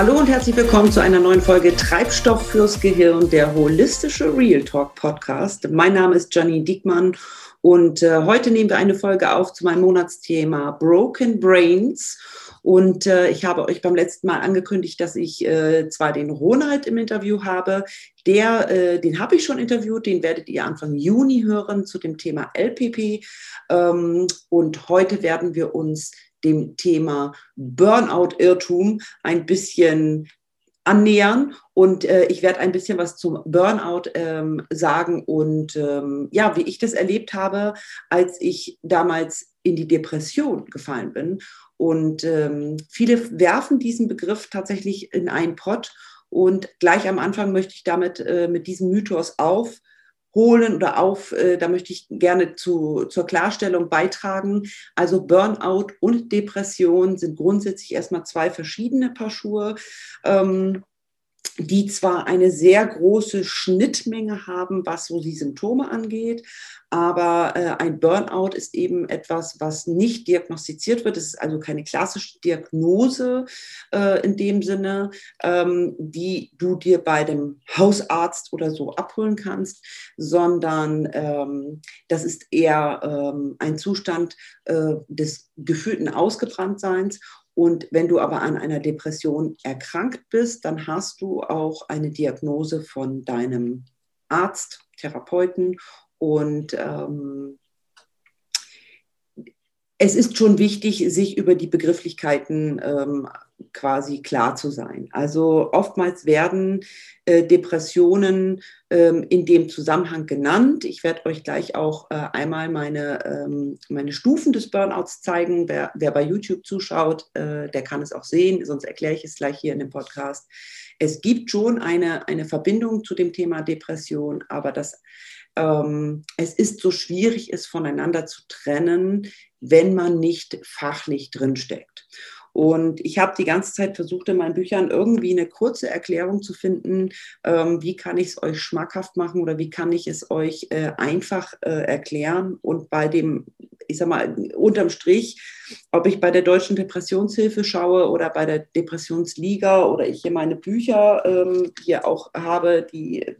Hallo und herzlich willkommen zu einer neuen Folge Treibstoff fürs Gehirn, der holistische Real Talk Podcast. Mein Name ist Janine Diekmann und äh, heute nehmen wir eine Folge auf zu meinem Monatsthema Broken Brains. Und äh, ich habe euch beim letzten Mal angekündigt, dass ich äh, zwar den Ronald im Interview habe, der, äh, den habe ich schon interviewt, den werdet ihr Anfang Juni hören zu dem Thema LPP. Ähm, und heute werden wir uns dem Thema Burnout-Irrtum ein bisschen annähern und äh, ich werde ein bisschen was zum Burnout ähm, sagen und ähm, ja, wie ich das erlebt habe, als ich damals in die Depression gefallen bin. Und ähm, viele werfen diesen Begriff tatsächlich in einen Pott und gleich am Anfang möchte ich damit äh, mit diesem Mythos auf holen oder auf, äh, da möchte ich gerne zu, zur Klarstellung beitragen. Also Burnout und Depression sind grundsätzlich erstmal zwei verschiedene Paar Schuhe. Ähm, die zwar eine sehr große Schnittmenge haben, was so die Symptome angeht, aber äh, ein Burnout ist eben etwas, was nicht diagnostiziert wird. Es ist also keine klassische Diagnose äh, in dem Sinne, ähm, die du dir bei dem Hausarzt oder so abholen kannst, sondern ähm, das ist eher ähm, ein Zustand äh, des gefühlten Ausgebranntseins und wenn du aber an einer Depression erkrankt bist, dann hast du auch eine Diagnose von deinem Arzt, Therapeuten und ähm, es ist schon wichtig, sich über die Begrifflichkeiten ähm, quasi klar zu sein. Also oftmals werden äh, Depressionen ähm, in dem Zusammenhang genannt. Ich werde euch gleich auch äh, einmal meine, ähm, meine Stufen des Burnouts zeigen. Wer, wer bei YouTube zuschaut, äh, der kann es auch sehen, sonst erkläre ich es gleich hier in dem Podcast. Es gibt schon eine, eine Verbindung zu dem Thema Depression, aber das ähm, es ist so schwierig, es voneinander zu trennen, wenn man nicht fachlich drinsteckt. Und ich habe die ganze Zeit versucht, in meinen Büchern irgendwie eine kurze Erklärung zu finden, ähm, wie kann ich es euch schmackhaft machen oder wie kann ich es euch äh, einfach äh, erklären. Und bei dem, ich sag mal, unterm Strich, ob ich bei der Deutschen Depressionshilfe schaue oder bei der Depressionsliga oder ich hier meine Bücher ähm, hier auch habe, die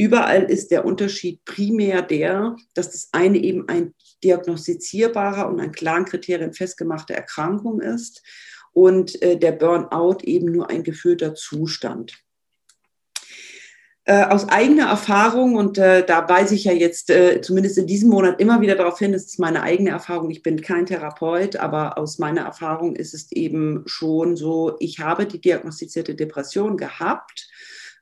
Überall ist der Unterschied primär der, dass das eine eben ein diagnostizierbarer und an klaren Kriterien festgemachte Erkrankung ist und äh, der Burnout eben nur ein gefühlter Zustand. Äh, aus eigener Erfahrung, und äh, da weise ich ja jetzt äh, zumindest in diesem Monat immer wieder darauf hin, es ist meine eigene Erfahrung, ich bin kein Therapeut, aber aus meiner Erfahrung ist es eben schon so, ich habe die diagnostizierte Depression gehabt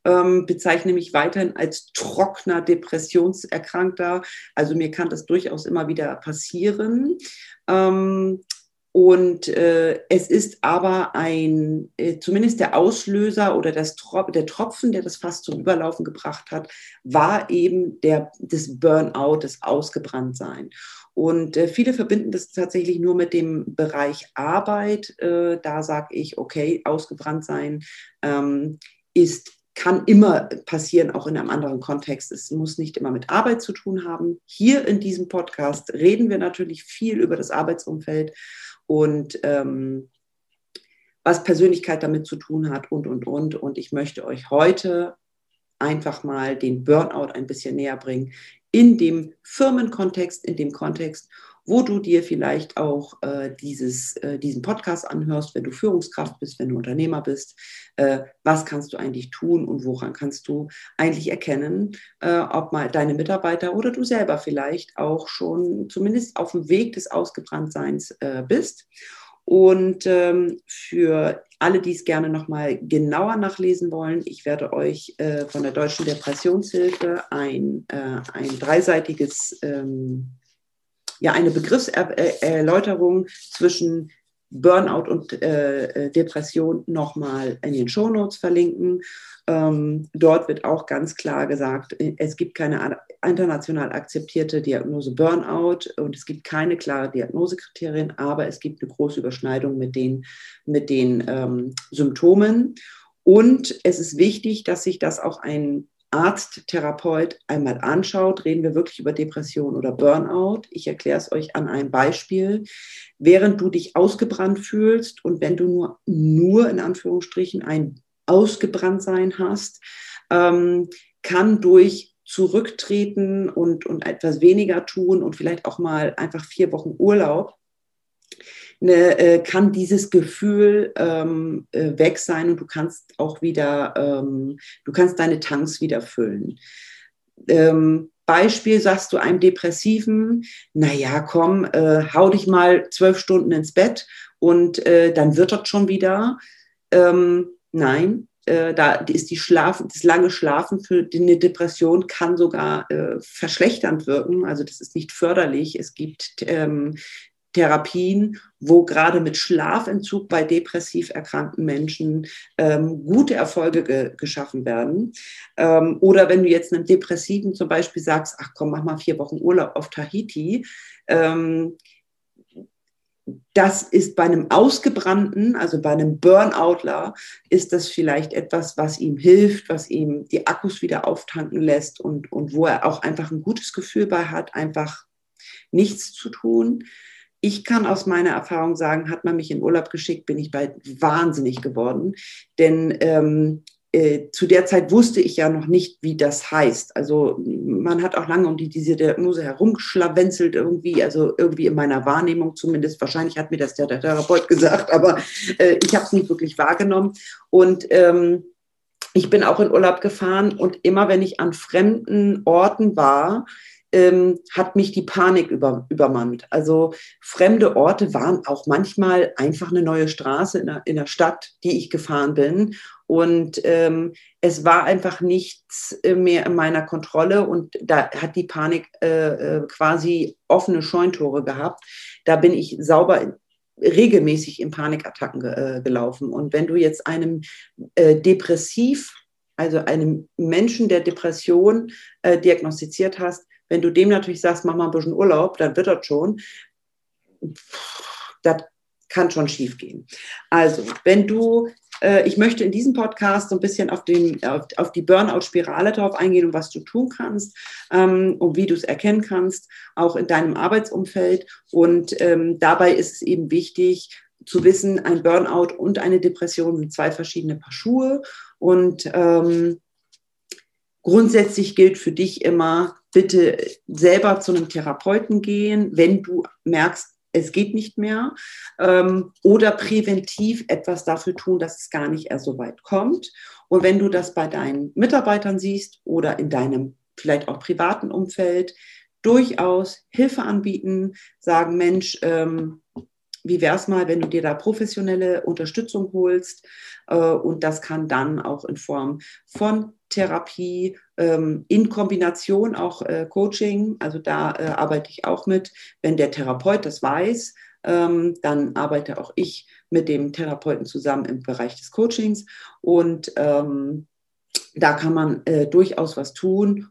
ähm, bezeichne mich weiterhin als trockener Depressionserkrankter. Also mir kann das durchaus immer wieder passieren. Ähm, und äh, es ist aber ein, äh, zumindest der Auslöser oder das Trop der Tropfen, der das fast zum Überlaufen gebracht hat, war eben der, das Burnout, das Ausgebranntsein. Und äh, viele verbinden das tatsächlich nur mit dem Bereich Arbeit. Äh, da sage ich, okay, ausgebrannt sein ähm, ist kann immer passieren, auch in einem anderen Kontext. Es muss nicht immer mit Arbeit zu tun haben. Hier in diesem Podcast reden wir natürlich viel über das Arbeitsumfeld und ähm, was Persönlichkeit damit zu tun hat und, und, und. Und ich möchte euch heute einfach mal den Burnout ein bisschen näher bringen in dem Firmenkontext, in dem Kontext, wo du dir vielleicht auch äh, dieses, äh, diesen Podcast anhörst, wenn du Führungskraft bist, wenn du Unternehmer bist. Äh, was kannst du eigentlich tun und woran kannst du eigentlich erkennen, äh, ob mal deine Mitarbeiter oder du selber vielleicht auch schon zumindest auf dem Weg des Ausgebranntseins äh, bist. Und ähm, für alle, die es gerne nochmal genauer nachlesen wollen, ich werde euch äh, von der Deutschen Depressionshilfe ein, äh, ein dreiseitiges ähm, ja eine Begriffserläuterung zwischen Burnout und äh, äh Depression nochmal in den Shownotes verlinken. Ähm, dort wird auch ganz klar gesagt, es gibt keine international akzeptierte Diagnose Burnout und es gibt keine klare Diagnosekriterien, aber es gibt eine große Überschneidung mit den, mit den ähm, Symptomen. Und es ist wichtig, dass sich das auch ein Arzt, Therapeut einmal anschaut, reden wir wirklich über Depression oder Burnout. Ich erkläre es euch an einem Beispiel. Während du dich ausgebrannt fühlst und wenn du nur, nur in Anführungsstrichen ein Ausgebranntsein hast, ähm, kann durch Zurücktreten und, und etwas weniger tun und vielleicht auch mal einfach vier Wochen Urlaub eine, äh, kann dieses Gefühl ähm, äh, weg sein und du kannst auch wieder, ähm, du kannst deine Tanks wieder füllen. Ähm, Beispiel sagst du einem Depressiven, naja, komm, äh, hau dich mal zwölf Stunden ins Bett und äh, dann wird das schon wieder. Ähm, nein, äh, da ist die Schlafen, das lange Schlafen für eine Depression kann sogar äh, verschlechternd wirken. Also das ist nicht förderlich. Es gibt ähm, Therapien, wo gerade mit Schlafentzug bei depressiv erkrankten Menschen ähm, gute Erfolge ge geschaffen werden. Ähm, oder wenn du jetzt einem Depressiven zum Beispiel sagst, ach komm, mach mal vier Wochen Urlaub auf Tahiti. Ähm, das ist bei einem Ausgebrannten, also bei einem Burnoutler, ist das vielleicht etwas, was ihm hilft, was ihm die Akkus wieder auftanken lässt und, und wo er auch einfach ein gutes Gefühl bei hat, einfach nichts zu tun ich kann aus meiner Erfahrung sagen, hat man mich in Urlaub geschickt, bin ich bald wahnsinnig geworden. Denn ähm, äh, zu der Zeit wusste ich ja noch nicht, wie das heißt. Also man hat auch lange um die, diese Diagnose herumgeschlawenzelt irgendwie, also irgendwie in meiner Wahrnehmung zumindest. Wahrscheinlich hat mir das der, der Therapeut gesagt, aber äh, ich habe es nicht wirklich wahrgenommen. Und ähm, ich bin auch in Urlaub gefahren und immer wenn ich an fremden Orten war, ähm, hat mich die Panik über, übermannt. Also fremde Orte waren auch manchmal einfach eine neue Straße in der, in der Stadt, die ich gefahren bin. Und ähm, es war einfach nichts äh, mehr in meiner Kontrolle und da hat die Panik äh, äh, quasi offene Scheuntore gehabt. Da bin ich sauber regelmäßig in Panikattacken äh, gelaufen. Und wenn du jetzt einem äh, depressiv, also einem Menschen der Depression äh, diagnostiziert hast, wenn du dem natürlich sagst, mach mal ein bisschen Urlaub, dann wird das schon. Das kann schon schief gehen. Also, wenn du, äh, ich möchte in diesem Podcast so ein bisschen auf, den, auf, auf die Burnout-Spirale drauf eingehen und was du tun kannst ähm, und wie du es erkennen kannst, auch in deinem Arbeitsumfeld. Und ähm, dabei ist es eben wichtig, zu wissen, ein Burnout und eine Depression sind zwei verschiedene Paar Schuhe. Und ähm, grundsätzlich gilt für dich immer, bitte selber zu einem Therapeuten gehen, wenn du merkst, es geht nicht mehr. Ähm, oder präventiv etwas dafür tun, dass es gar nicht erst so weit kommt. Und wenn du das bei deinen Mitarbeitern siehst oder in deinem vielleicht auch privaten Umfeld, durchaus Hilfe anbieten, sagen, Mensch, ähm, wie wäre es mal, wenn du dir da professionelle Unterstützung holst? Äh, und das kann dann auch in Form von Therapie, ähm, in Kombination auch äh, Coaching, also da äh, arbeite ich auch mit. Wenn der Therapeut das weiß, ähm, dann arbeite auch ich mit dem Therapeuten zusammen im Bereich des Coachings und ähm, da kann man durchaus was tun,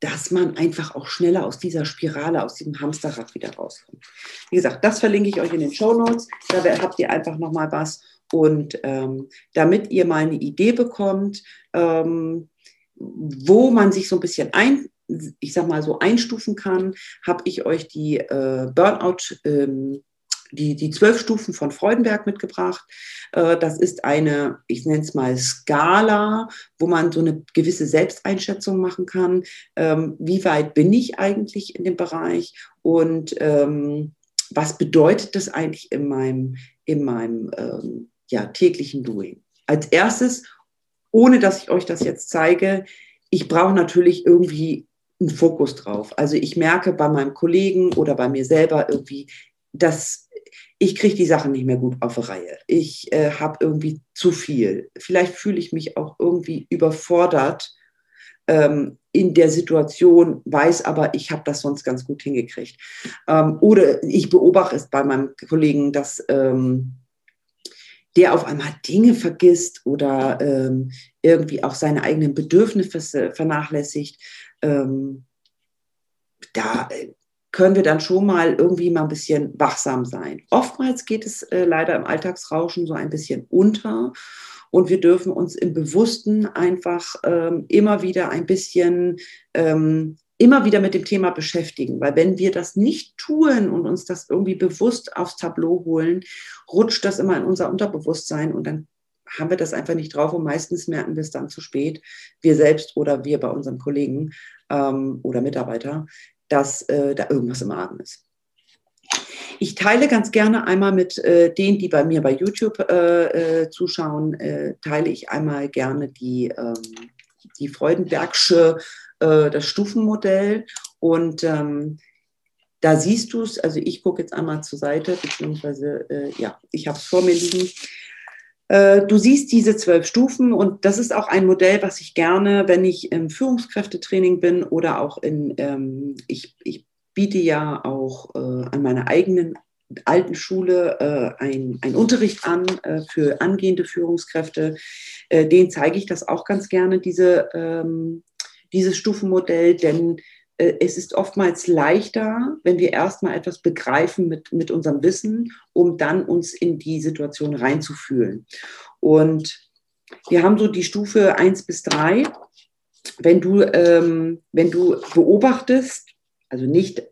dass man einfach auch schneller aus dieser Spirale, aus diesem Hamsterrad wieder rauskommt. Wie gesagt, das verlinke ich euch in den Show Notes. Da habt ihr einfach nochmal was. Und ähm, damit ihr mal eine Idee bekommt, ähm, wo man sich so ein bisschen ein, ich sag mal so einstufen kann, habe ich euch die äh, Burnout, ähm, die, die zwölf Stufen von Freudenberg mitgebracht. Äh, das ist eine, ich nenne es mal Skala, wo man so eine gewisse Selbsteinschätzung machen kann. Ähm, wie weit bin ich eigentlich in dem Bereich und ähm, was bedeutet das eigentlich in meinem, in meinem ähm, ja, täglichen Doing? Als erstes, ohne dass ich euch das jetzt zeige, ich brauche natürlich irgendwie einen Fokus drauf. Also ich merke bei meinem Kollegen oder bei mir selber irgendwie, dass ich kriege die Sachen nicht mehr gut auf die Reihe. Ich äh, habe irgendwie zu viel. Vielleicht fühle ich mich auch irgendwie überfordert ähm, in der Situation, weiß aber, ich habe das sonst ganz gut hingekriegt. Ähm, oder ich beobachte es bei meinem Kollegen, dass ähm, der auf einmal Dinge vergisst oder ähm, irgendwie auch seine eigenen Bedürfnisse vernachlässigt. Ähm, da äh, können wir dann schon mal irgendwie mal ein bisschen wachsam sein. Oftmals geht es äh, leider im Alltagsrauschen so ein bisschen unter und wir dürfen uns im Bewussten einfach ähm, immer wieder ein bisschen ähm, immer wieder mit dem Thema beschäftigen, weil wenn wir das nicht tun und uns das irgendwie bewusst aufs Tableau holen, rutscht das immer in unser Unterbewusstsein und dann haben wir das einfach nicht drauf und meistens merken wir es dann zu spät, wir selbst oder wir bei unseren Kollegen ähm, oder Mitarbeiter, dass äh, da irgendwas im Argen ist. Ich teile ganz gerne einmal mit äh, denen, die bei mir bei YouTube äh, äh zuschauen, äh, teile ich einmal gerne die, ähm, die Freudenbergsche äh, das Stufenmodell. Und ähm, da siehst du es, also ich gucke jetzt einmal zur Seite, beziehungsweise, ja, ich habe es vor mir liegen. Äh, du siehst diese zwölf Stufen und das ist auch ein Modell, was ich gerne, wenn ich im Führungskräftetraining bin oder auch in, ähm, ich, ich biete ja auch äh, an meiner eigenen alten Schule äh, ein, ein Unterricht an äh, für angehende Führungskräfte. Äh, den zeige ich das auch ganz gerne, diese ähm, dieses Stufenmodell, denn es ist oftmals leichter, wenn wir erstmal etwas begreifen mit, mit unserem Wissen, um dann uns in die Situation reinzufühlen. Und wir haben so die Stufe 1 bis 3. Wenn du, ähm, wenn du beobachtest, also nicht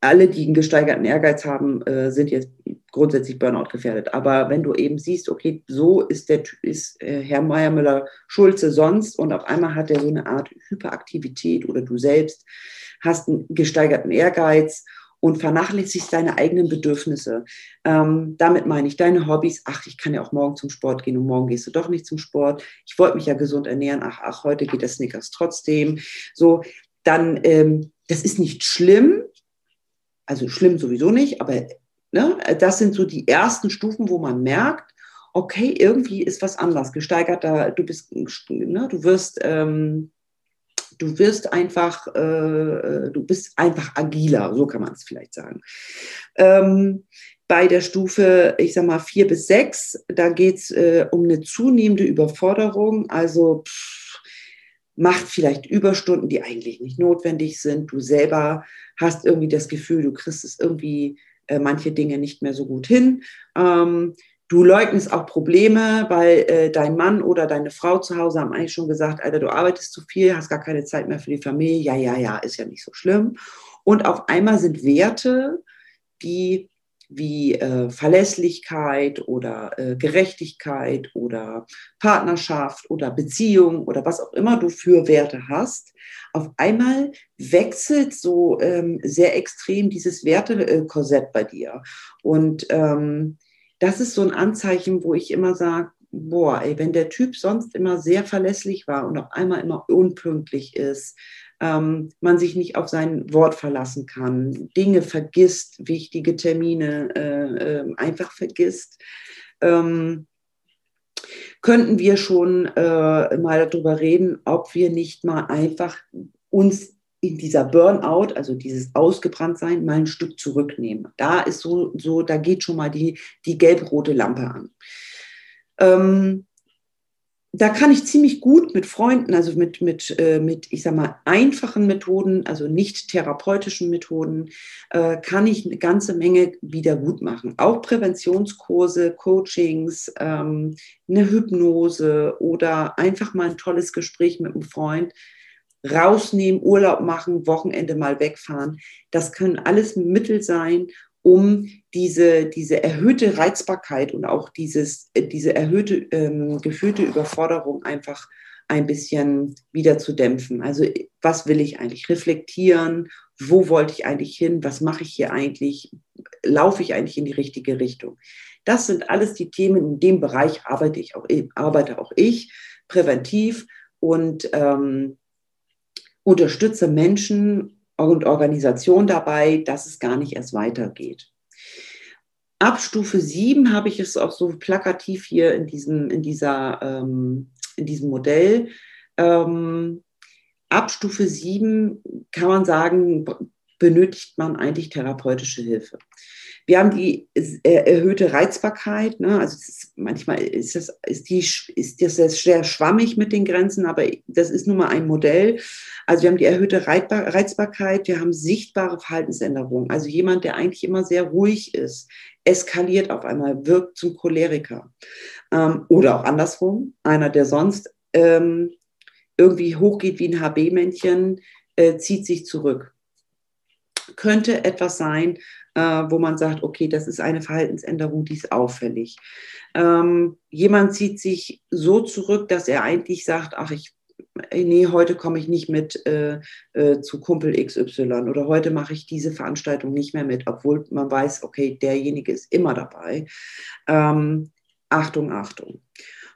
alle, die einen gesteigerten Ehrgeiz haben, äh, sind jetzt grundsätzlich Burnout gefährdet. Aber wenn du eben siehst, okay, so ist der ist äh, Herr Meier Schulze sonst und auf einmal hat er so eine Art Hyperaktivität oder du selbst hast einen gesteigerten Ehrgeiz und vernachlässigst deine eigenen Bedürfnisse. Ähm, damit meine ich deine Hobbys. Ach, ich kann ja auch morgen zum Sport gehen und morgen gehst du doch nicht zum Sport. Ich wollte mich ja gesund ernähren. Ach, ach, heute geht der Snickers trotzdem. So, dann, ähm, das ist nicht schlimm. Also schlimm sowieso nicht, aber Ne? Das sind so die ersten Stufen, wo man merkt, okay, irgendwie ist was anders, gesteigerter, du bist, ne, du wirst, ähm, du wirst einfach, äh, du bist einfach agiler, so kann man es vielleicht sagen. Ähm, bei der Stufe, ich sag mal, vier bis sechs, da geht es äh, um eine zunehmende Überforderung, also pff, macht vielleicht Überstunden, die eigentlich nicht notwendig sind. Du selber hast irgendwie das Gefühl, du kriegst es irgendwie äh, manche Dinge nicht mehr so gut hin. Ähm, du leugnest auch Probleme, weil äh, dein Mann oder deine Frau zu Hause haben eigentlich schon gesagt, Alter, du arbeitest zu viel, hast gar keine Zeit mehr für die Familie. Ja, ja, ja, ist ja nicht so schlimm. Und auf einmal sind Werte, die wie äh, Verlässlichkeit oder äh, Gerechtigkeit oder Partnerschaft oder Beziehung oder was auch immer du für Werte hast, auf einmal wechselt so ähm, sehr extrem dieses Wertekorsett bei dir. Und ähm, das ist so ein Anzeichen, wo ich immer sage, boah, ey, wenn der Typ sonst immer sehr verlässlich war und auf einmal immer unpünktlich ist, ähm, man sich nicht auf sein Wort verlassen kann, Dinge vergisst, wichtige Termine äh, äh, einfach vergisst. Ähm, könnten wir schon äh, mal darüber reden, ob wir nicht mal einfach uns in dieser Burnout, also dieses Ausgebranntsein, mal ein Stück zurücknehmen. Da ist so, so da geht schon mal die, die gelb-rote Lampe an. Ähm, da kann ich ziemlich gut mit Freunden, also mit, mit, äh, mit, ich sag mal, einfachen Methoden, also nicht therapeutischen Methoden, äh, kann ich eine ganze Menge wieder gut machen. Auch Präventionskurse, Coachings, ähm, eine Hypnose oder einfach mal ein tolles Gespräch mit einem Freund rausnehmen, Urlaub machen, Wochenende mal wegfahren. Das können alles Mittel sein, um diese, diese erhöhte Reizbarkeit und auch dieses, äh, diese erhöhte ähm, gefühlte Überforderung einfach ein bisschen wieder zu dämpfen. Also was will ich eigentlich reflektieren? Wo wollte ich eigentlich hin? Was mache ich hier eigentlich? Laufe ich eigentlich in die richtige Richtung? Das sind alles die Themen, in dem Bereich arbeite ich auch, arbeite auch ich präventiv und ähm, unterstütze Menschen und Organisation dabei, dass es gar nicht erst weitergeht. Ab Stufe 7 habe ich es auch so plakativ hier in diesem, in dieser, ähm, in diesem Modell. Ähm, ab Stufe 7 kann man sagen, benötigt man eigentlich therapeutische Hilfe. Wir haben die äh, erhöhte Reizbarkeit. Ne? Also ist, manchmal ist das, ist, die, ist das sehr schwammig mit den Grenzen, aber das ist nun mal ein Modell. Also wir haben die erhöhte Reizbarkeit, wir haben sichtbare Verhaltensänderungen. Also jemand, der eigentlich immer sehr ruhig ist, eskaliert auf einmal, wirkt zum Choleriker. Ähm, oder auch andersrum, einer, der sonst ähm, irgendwie hochgeht wie ein HB-Männchen, äh, zieht sich zurück. Könnte etwas sein, äh, wo man sagt, okay, das ist eine Verhaltensänderung, die ist auffällig. Ähm, jemand zieht sich so zurück, dass er eigentlich sagt, ach, ich nee, heute komme ich nicht mit äh, äh, zu Kumpel XY oder heute mache ich diese Veranstaltung nicht mehr mit, obwohl man weiß, okay, derjenige ist immer dabei. Ähm, Achtung, Achtung.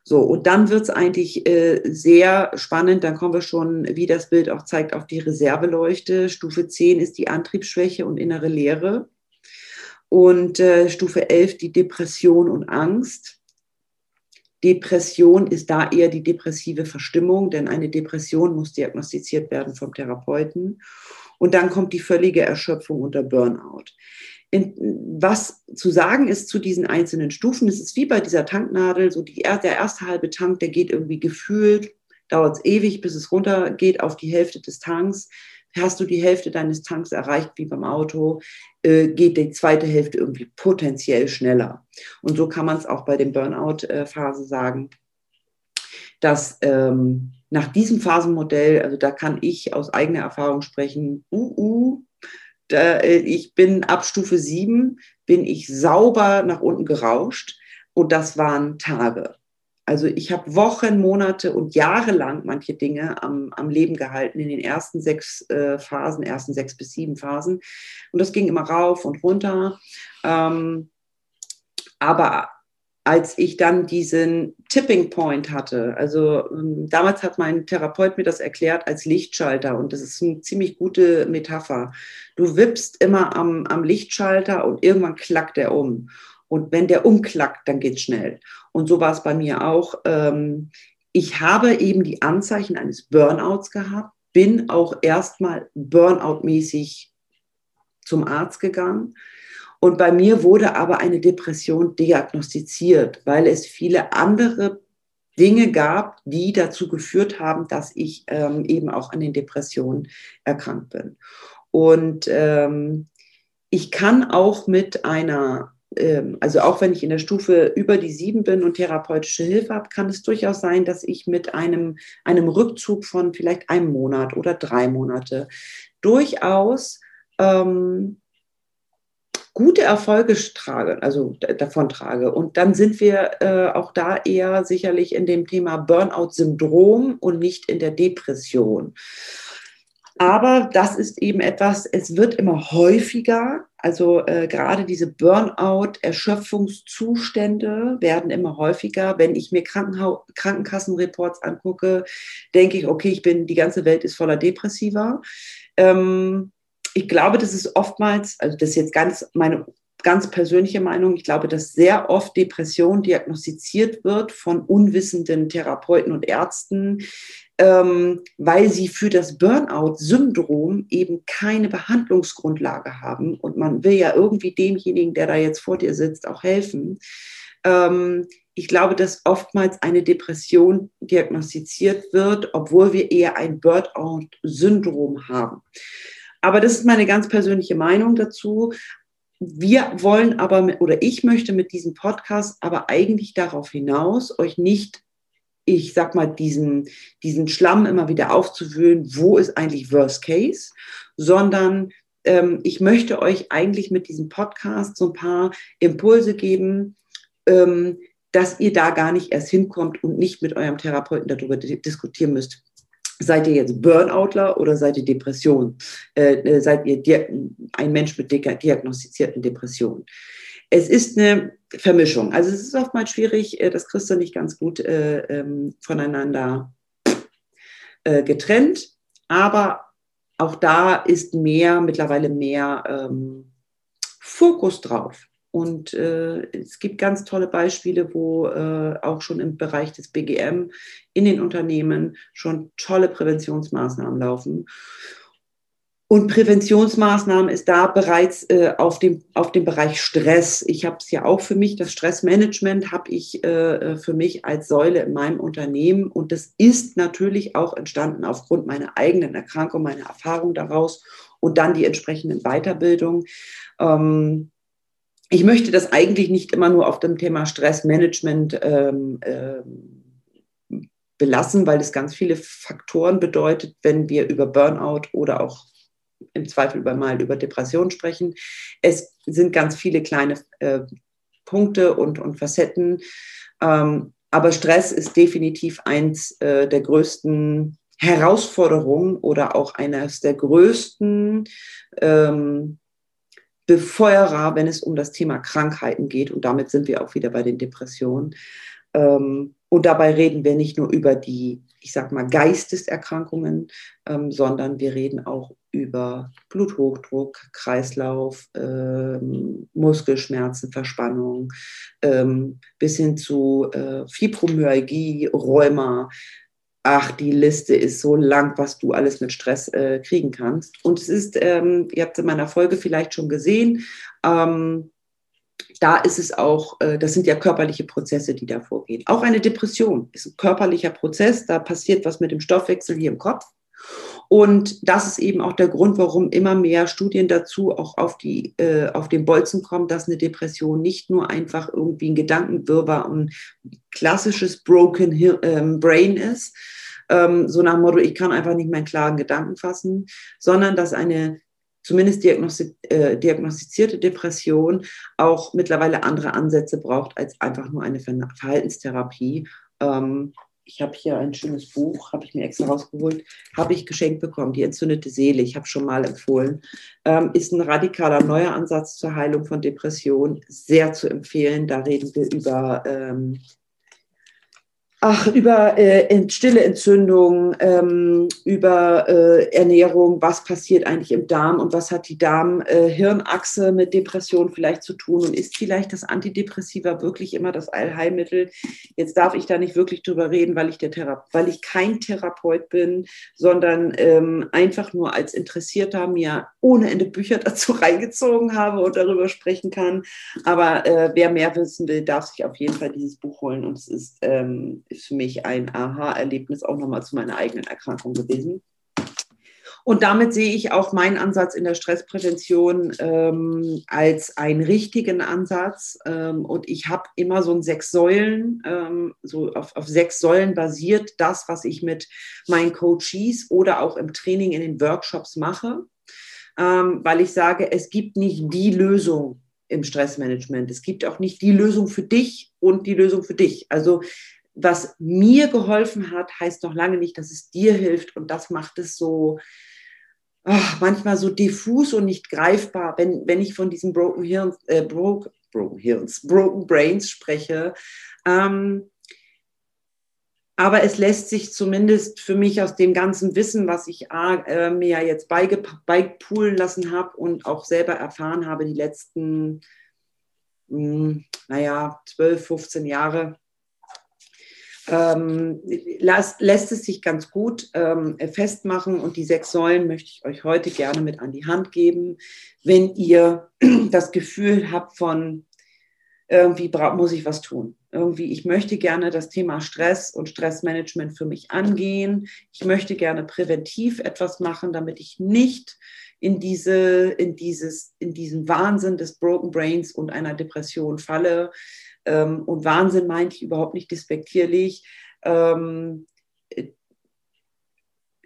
So, und dann wird es eigentlich äh, sehr spannend. Dann kommen wir schon, wie das Bild auch zeigt, auf die Reserveleuchte. Stufe 10 ist die Antriebsschwäche und innere Leere. Und äh, Stufe 11 die Depression und Angst. Depression ist da eher die depressive Verstimmung, denn eine Depression muss diagnostiziert werden vom Therapeuten. Und dann kommt die völlige Erschöpfung unter Burnout. In, was zu sagen ist zu diesen einzelnen Stufen, es ist wie bei dieser Tanknadel, so die, der erste halbe Tank, der geht irgendwie gefühlt, dauert es ewig, bis es runtergeht auf die Hälfte des Tanks. Hast du die Hälfte deines Tanks erreicht, wie beim Auto, äh, geht die zweite Hälfte irgendwie potenziell schneller. Und so kann man es auch bei der Burnout-Phase sagen, dass ähm, nach diesem Phasenmodell, also da kann ich aus eigener Erfahrung sprechen, uh, uh, da, äh, ich bin ab Stufe 7, bin ich sauber nach unten gerauscht und das waren Tage. Also ich habe Wochen, Monate und Jahre lang manche Dinge am, am Leben gehalten in den ersten sechs äh, Phasen, ersten sechs bis sieben Phasen. Und das ging immer rauf und runter. Ähm, aber als ich dann diesen Tipping Point hatte, also ähm, damals hat mein Therapeut mir das erklärt als Lichtschalter und das ist eine ziemlich gute Metapher. Du wippst immer am, am Lichtschalter und irgendwann klackt er um. Und wenn der umklackt, dann geht es schnell. Und so war es bei mir auch. Ähm, ich habe eben die Anzeichen eines Burnouts gehabt, bin auch erstmal Burnout-mäßig zum Arzt gegangen. Und bei mir wurde aber eine Depression diagnostiziert, weil es viele andere Dinge gab, die dazu geführt haben, dass ich ähm, eben auch an den Depressionen erkrankt bin. Und ähm, ich kann auch mit einer also auch wenn ich in der Stufe über die sieben bin und therapeutische Hilfe habe, kann es durchaus sein, dass ich mit einem, einem Rückzug von vielleicht einem Monat oder drei Monate durchaus ähm, gute Erfolge trage, also davon trage. Und dann sind wir äh, auch da eher sicherlich in dem Thema Burnout-Syndrom und nicht in der Depression. Aber das ist eben etwas, es wird immer häufiger. Also äh, gerade diese Burnout-Erschöpfungszustände werden immer häufiger. Wenn ich mir Krankenha Krankenkassenreports angucke, denke ich, okay, ich bin, die ganze Welt ist voller Depressiver. Ähm, ich glaube, das ist oftmals, also das ist jetzt ganz meine ganz persönliche Meinung, ich glaube, dass sehr oft Depression diagnostiziert wird von unwissenden Therapeuten und Ärzten, ähm, weil sie für das Burnout-Syndrom eben keine Behandlungsgrundlage haben. Und man will ja irgendwie demjenigen, der da jetzt vor dir sitzt, auch helfen. Ähm, ich glaube, dass oftmals eine Depression diagnostiziert wird, obwohl wir eher ein Burnout-Syndrom haben. Aber das ist meine ganz persönliche Meinung dazu. Wir wollen aber, oder ich möchte mit diesem Podcast aber eigentlich darauf hinaus, euch nicht ich sag mal, diesen, diesen Schlamm immer wieder aufzuwühlen, wo ist eigentlich Worst Case, sondern ähm, ich möchte euch eigentlich mit diesem Podcast so ein paar Impulse geben, ähm, dass ihr da gar nicht erst hinkommt und nicht mit eurem Therapeuten darüber diskutieren müsst. Seid ihr jetzt Burnoutler oder seid ihr Depression? Äh, äh seid ihr ein Mensch mit diagnostizierten Depressionen? Es ist eine Vermischung. Also es ist oftmals schwierig, äh, das kriegst du nicht ganz gut äh, ähm, voneinander äh, getrennt. Aber auch da ist mehr, mittlerweile mehr ähm, Fokus drauf. Und äh, es gibt ganz tolle Beispiele, wo äh, auch schon im Bereich des BGM in den Unternehmen schon tolle Präventionsmaßnahmen laufen. Und Präventionsmaßnahmen ist da bereits äh, auf, dem, auf dem Bereich Stress. Ich habe es ja auch für mich, das Stressmanagement habe ich äh, für mich als Säule in meinem Unternehmen. Und das ist natürlich auch entstanden aufgrund meiner eigenen Erkrankung, meiner Erfahrung daraus und dann die entsprechenden Weiterbildungen. Ähm, ich möchte das eigentlich nicht immer nur auf dem Thema Stressmanagement ähm, äh, belassen, weil es ganz viele Faktoren bedeutet, wenn wir über Burnout oder auch im Zweifel über mal über Depression sprechen. Es sind ganz viele kleine äh, Punkte und, und Facetten. Ähm, aber Stress ist definitiv eins äh, der größten Herausforderungen oder auch eines der größten ähm, Befeuerer, wenn es um das Thema Krankheiten geht. Und damit sind wir auch wieder bei den Depressionen. Ähm, und dabei reden wir nicht nur über die, ich sag mal, Geisteserkrankungen, ähm, sondern wir reden auch über Bluthochdruck, Kreislauf, ähm, Muskelschmerzen, Verspannung, ähm, bis hin zu äh, Fibromyalgie, Rheuma. Ach, die Liste ist so lang, was du alles mit Stress äh, kriegen kannst. Und es ist, ähm, ihr habt es in meiner Folge vielleicht schon gesehen, ähm, da ist es auch, äh, das sind ja körperliche Prozesse, die da vorgehen. Auch eine Depression ist ein körperlicher Prozess, da passiert was mit dem Stoffwechsel hier im Kopf. Und das ist eben auch der Grund, warum immer mehr Studien dazu auch auf, die, äh, auf den Bolzen kommen, dass eine Depression nicht nur einfach irgendwie ein Gedankenwirrwarr und klassisches Broken ähm, Brain ist, ähm, so nach dem Motto, ich kann einfach nicht meinen klaren Gedanken fassen, sondern dass eine zumindest diagnostiz äh, diagnostizierte Depression auch mittlerweile andere Ansätze braucht als einfach nur eine Verhaltenstherapie. Ähm, ich habe hier ein schönes Buch, habe ich mir extra rausgeholt, habe ich geschenkt bekommen, Die entzündete Seele, ich habe schon mal empfohlen, ähm, ist ein radikaler neuer Ansatz zur Heilung von Depressionen, sehr zu empfehlen. Da reden wir über ähm, Ach, über äh, stille Entzündung, ähm, über äh, Ernährung, was passiert eigentlich im Darm und was hat die Darm-Hirnachse äh, mit Depression vielleicht zu tun und ist vielleicht das Antidepressiva wirklich immer das Allheilmittel? Jetzt darf ich da nicht wirklich drüber reden, weil ich, der Thera weil ich kein Therapeut bin, sondern ähm, einfach nur als Interessierter mir ohne Ende Bücher dazu reingezogen habe und darüber sprechen kann. Aber äh, wer mehr wissen will, darf sich auf jeden Fall dieses Buch holen und es ist ähm, ist für mich ein Aha-Erlebnis auch nochmal zu meiner eigenen Erkrankung gewesen. Und damit sehe ich auch meinen Ansatz in der Stressprävention ähm, als einen richtigen Ansatz. Ähm, und ich habe immer so ein sechs Säulen, ähm, so auf, auf, sechs Säulen basiert das, was ich mit meinen Coaches oder auch im Training in den Workshops mache. Ähm, weil ich sage, es gibt nicht die Lösung im Stressmanagement. Es gibt auch nicht die Lösung für dich und die Lösung für dich. Also was mir geholfen hat, heißt noch lange nicht, dass es dir hilft. Und das macht es so ach, manchmal so diffus und nicht greifbar, wenn, wenn ich von diesen Broken Hirns, äh, broke, Broken Hirns, Broken Brains spreche. Ähm, aber es lässt sich zumindest für mich aus dem ganzen Wissen, was ich äh, mir jetzt beipulen lassen habe und auch selber erfahren habe, die letzten, mh, hm, naja, 12, 15 Jahre, ähm, las, lässt es sich ganz gut ähm, festmachen und die sechs Säulen möchte ich euch heute gerne mit an die Hand geben, wenn ihr das Gefühl habt von irgendwie muss ich was tun. Irgendwie, ich möchte gerne das Thema Stress und Stressmanagement für mich angehen. Ich möchte gerne präventiv etwas machen, damit ich nicht in diese, in dieses, in diesen Wahnsinn des Broken Brains und einer Depression falle. Ähm, und Wahnsinn meinte ich überhaupt nicht despektierlich. Ähm,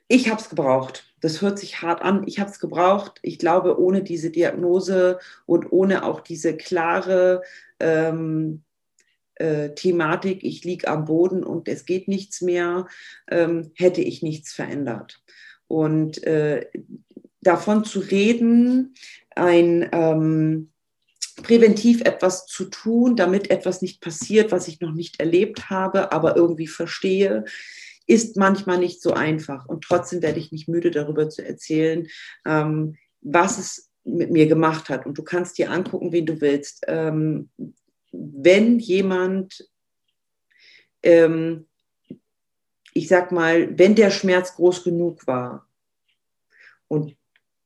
ich habe es gebraucht. Das hört sich hart an. Ich habe es gebraucht. Ich glaube, ohne diese Diagnose und ohne auch diese klare ähm, äh, Thematik, ich liege am Boden und es geht nichts mehr, ähm, hätte ich nichts verändert. Und äh, davon zu reden, ein, ähm, präventiv etwas zu tun, damit etwas nicht passiert, was ich noch nicht erlebt habe, aber irgendwie verstehe, ist manchmal nicht so einfach. Und trotzdem werde ich nicht müde, darüber zu erzählen, ähm, was es mit mir gemacht hat. Und du kannst dir angucken, wen du willst. Ähm, wenn jemand, ähm, ich sag mal, wenn der Schmerz groß genug war und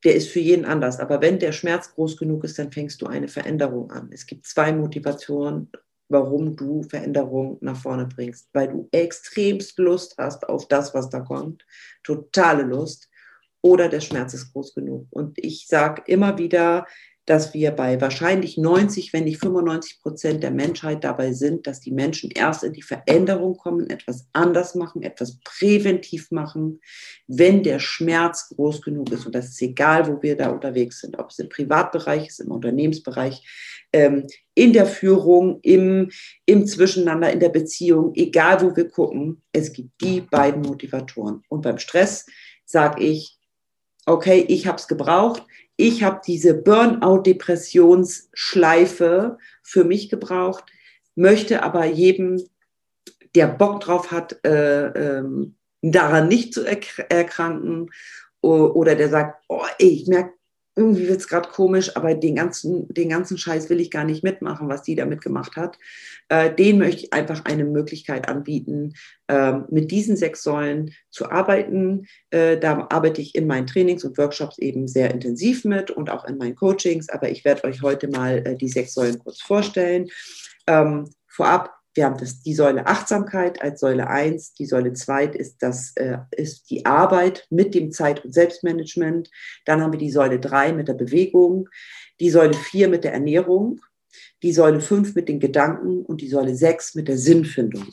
der ist für jeden anders. Aber wenn der Schmerz groß genug ist, dann fängst du eine Veränderung an. Es gibt zwei Motivationen, warum du Veränderung nach vorne bringst. Weil du extremst Lust hast auf das, was da kommt. Totale Lust. Oder der Schmerz ist groß genug. Und ich sage immer wieder, dass wir bei wahrscheinlich 90, wenn nicht 95 Prozent der Menschheit dabei sind, dass die Menschen erst in die Veränderung kommen, etwas anders machen, etwas präventiv machen, wenn der Schmerz groß genug ist. Und das ist egal, wo wir da unterwegs sind, ob es im Privatbereich ist, im Unternehmensbereich, ähm, in der Führung, im, im Zwischeneinander, in der Beziehung, egal wo wir gucken, es gibt die beiden Motivatoren. Und beim Stress sage ich, okay, ich habe es gebraucht, ich habe diese Burnout-Depressionsschleife für mich gebraucht, möchte aber jedem, der Bock drauf hat, äh, ähm, daran nicht zu erkranken oder der sagt, oh, ich merke irgendwie wird es gerade komisch, aber den ganzen, den ganzen Scheiß will ich gar nicht mitmachen, was die damit gemacht hat. Äh, den möchte ich einfach eine Möglichkeit anbieten, äh, mit diesen sechs Säulen zu arbeiten. Äh, da arbeite ich in meinen Trainings und Workshops eben sehr intensiv mit und auch in meinen Coachings, aber ich werde euch heute mal äh, die sechs Säulen kurz vorstellen. Ähm, vorab wir haben das, die Säule Achtsamkeit als Säule 1. Die Säule 2 ist, das, äh, ist die Arbeit mit dem Zeit- und Selbstmanagement. Dann haben wir die Säule 3 mit der Bewegung, die Säule 4 mit der Ernährung, die Säule 5 mit den Gedanken und die Säule 6 mit der Sinnfindung.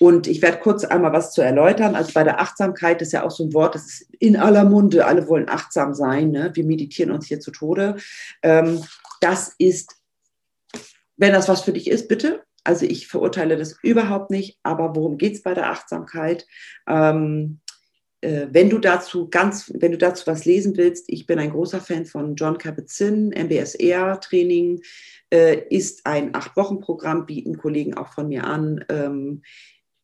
Und ich werde kurz einmal was zu erläutern. Also bei der Achtsamkeit ist ja auch so ein Wort, das ist in aller Munde. Alle wollen achtsam sein. Ne? Wir meditieren uns hier zu Tode. Ähm, das ist wenn das was für dich ist, bitte. Also ich verurteile das überhaupt nicht, aber worum geht es bei der Achtsamkeit? Ähm, äh, wenn du dazu ganz, wenn du dazu was lesen willst, ich bin ein großer Fan von John Kabat-Zinn, MBSR-Training äh, ist ein Acht-Wochen-Programm, bieten Kollegen auch von mir an. Ähm,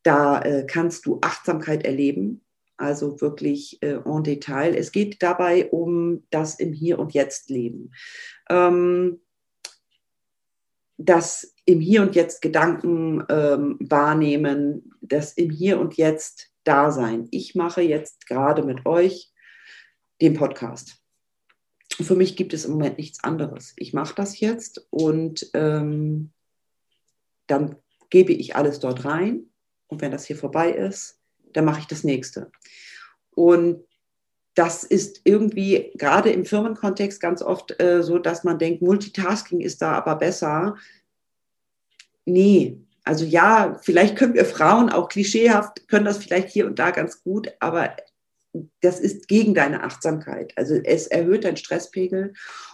da äh, kannst du Achtsamkeit erleben, also wirklich äh, en Detail. Es geht dabei um das im Hier und Jetzt Leben. Ähm, das im Hier und Jetzt Gedanken ähm, wahrnehmen, das im Hier und Jetzt Dasein. Ich mache jetzt gerade mit euch den Podcast. Für mich gibt es im Moment nichts anderes. Ich mache das jetzt und ähm, dann gebe ich alles dort rein. Und wenn das hier vorbei ist, dann mache ich das nächste. Und das ist irgendwie gerade im Firmenkontext ganz oft äh, so, dass man denkt, Multitasking ist da aber besser. Nee, also ja, vielleicht können wir Frauen auch klischeehaft, können das vielleicht hier und da ganz gut, aber das ist gegen deine Achtsamkeit. Also es erhöht deinen Stresspegel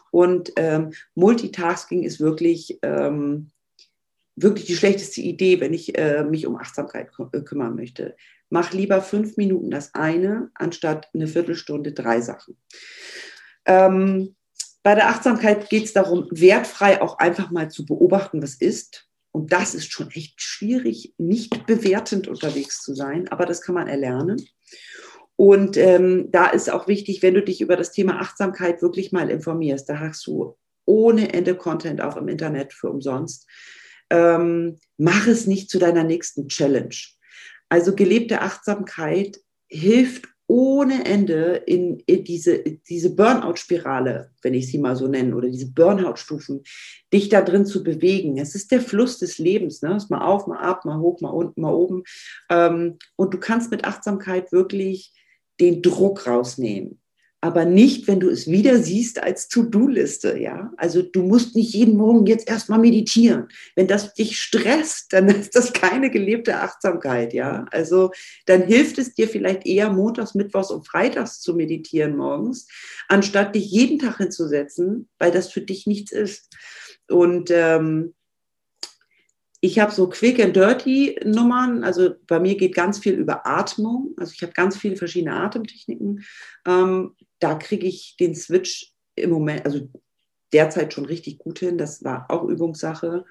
und ähm, Multitasking ist wirklich, ähm, wirklich die schlechteste Idee, wenn ich äh, mich um Achtsamkeit äh, kümmern möchte mach lieber fünf Minuten das eine, anstatt eine Viertelstunde drei Sachen. Ähm, bei der Achtsamkeit geht es darum, wertfrei auch einfach mal zu beobachten, was ist. Und das ist schon echt schwierig, nicht bewertend unterwegs zu sein, aber das kann man erlernen. Und ähm, da ist auch wichtig, wenn du dich über das Thema Achtsamkeit wirklich mal informierst, da hast du ohne Ende Content auch im Internet für umsonst. Ähm, mach es nicht zu deiner nächsten Challenge. Also gelebte Achtsamkeit hilft ohne Ende in, diese, diese Burnout-Spirale, wenn ich sie mal so nenne, oder diese Burnout-Stufen, dich da drin zu bewegen. Es ist der Fluss des Lebens. Ne? Ist mal auf, mal ab, mal hoch, mal unten, mal oben. Ähm, und du kannst mit Achtsamkeit wirklich den Druck rausnehmen aber nicht, wenn du es wieder siehst als To-Do-Liste, ja. Also du musst nicht jeden Morgen jetzt erstmal meditieren. Wenn das dich stresst, dann ist das keine gelebte Achtsamkeit, ja. Also dann hilft es dir vielleicht eher montags, mittwochs und freitags zu meditieren morgens, anstatt dich jeden Tag hinzusetzen, weil das für dich nichts ist. Und ähm, ich habe so Quick and Dirty Nummern. Also bei mir geht ganz viel über Atmung. Also ich habe ganz viele verschiedene Atemtechniken. Ähm, da kriege ich den Switch im Moment, also derzeit schon richtig gut hin. Das war auch Übungssache.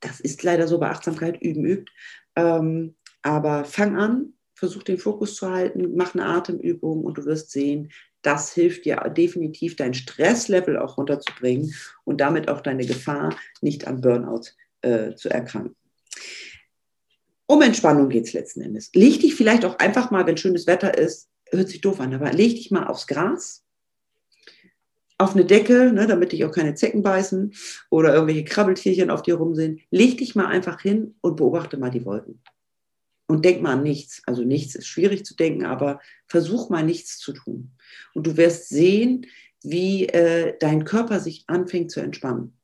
Das ist leider so bei Achtsamkeit, üben übt. Ähm, aber fang an, versuch den Fokus zu halten, mach eine Atemübung und du wirst sehen, das hilft dir definitiv, dein Stresslevel auch runterzubringen und damit auch deine Gefahr, nicht an Burnout äh, zu erkranken. Um Entspannung geht es letzten Endes. Leg dich vielleicht auch einfach mal, wenn schönes Wetter ist, hört sich doof an, aber leg dich mal aufs Gras, auf eine Decke, ne, damit dich auch keine Zecken beißen oder irgendwelche Krabbeltierchen auf dir rum sind. Leg dich mal einfach hin und beobachte mal die Wolken. Und denk mal an nichts. Also nichts ist schwierig zu denken, aber versuch mal nichts zu tun. Und du wirst sehen, wie äh, dein Körper sich anfängt zu entspannen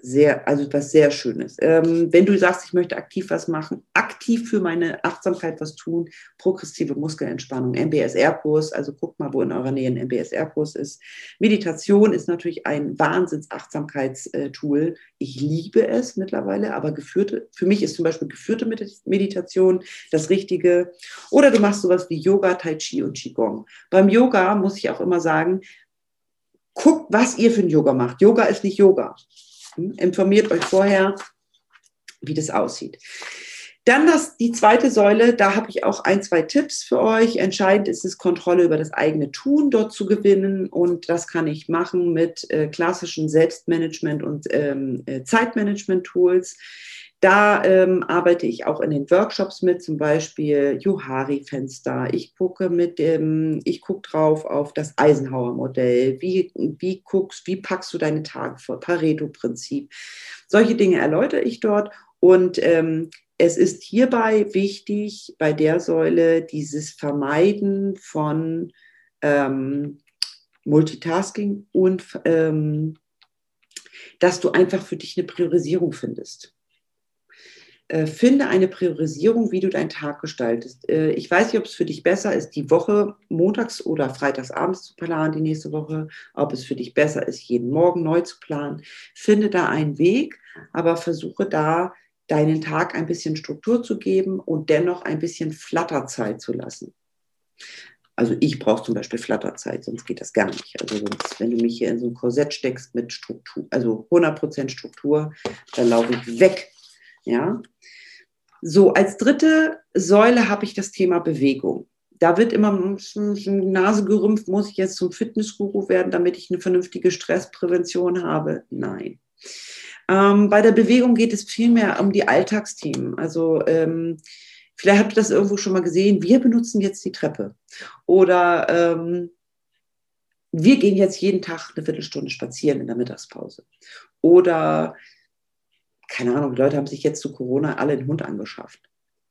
sehr, also was sehr Schönes. Ähm, wenn du sagst, ich möchte aktiv was machen, aktiv für meine Achtsamkeit was tun, progressive Muskelentspannung, MBSR-Kurs, also guckt mal, wo in eurer Nähe ein MBSR-Kurs ist. Meditation ist natürlich ein Wahnsinns-Achtsamkeitstool. Ich liebe es mittlerweile, aber geführte, für mich ist zum Beispiel geführte Meditation das Richtige. Oder du machst sowas wie Yoga, Tai Chi und Qigong. Beim Yoga muss ich auch immer sagen, guckt, was ihr für ein Yoga macht. Yoga ist nicht Yoga. Informiert euch vorher, wie das aussieht. Dann das, die zweite Säule, da habe ich auch ein, zwei Tipps für euch. Entscheidend ist es, Kontrolle über das eigene Tun dort zu gewinnen. Und das kann ich machen mit äh, klassischen Selbstmanagement- und ähm, äh, Zeitmanagement-Tools. Da ähm, arbeite ich auch in den Workshops mit, zum Beispiel Johari-Fenster. Ich gucke mit dem, ich gucke drauf auf das Eisenhower-Modell. Wie, wie guckst, wie packst du deine Tage vor? Pareto-Prinzip. Solche Dinge erläutere ich dort. Und ähm, es ist hierbei wichtig, bei der Säule dieses Vermeiden von ähm, Multitasking und ähm, dass du einfach für dich eine Priorisierung findest. Äh, finde eine Priorisierung, wie du deinen Tag gestaltest. Äh, ich weiß nicht, ob es für dich besser ist, die Woche montags oder freitags abends zu planen, die nächste Woche, ob es für dich besser ist, jeden Morgen neu zu planen. Finde da einen Weg, aber versuche da deinen Tag ein bisschen Struktur zu geben und dennoch ein bisschen Flatterzeit zu lassen. Also ich brauche zum Beispiel Flatterzeit, sonst geht das gar nicht. Also sonst, wenn du mich hier in so ein Korsett steckst mit Struktur, also 100% Struktur, dann laufe ich weg ja. So, als dritte Säule habe ich das Thema Bewegung. Da wird immer Nase gerümpft, muss ich jetzt zum Fitnessguru werden, damit ich eine vernünftige Stressprävention habe? Nein. Ähm, bei der Bewegung geht es vielmehr um die Alltagsthemen. Also ähm, vielleicht habt ihr das irgendwo schon mal gesehen. Wir benutzen jetzt die Treppe. Oder ähm, wir gehen jetzt jeden Tag eine Viertelstunde spazieren in der Mittagspause. Oder keine Ahnung, die Leute haben sich jetzt zu Corona alle einen Hund angeschafft.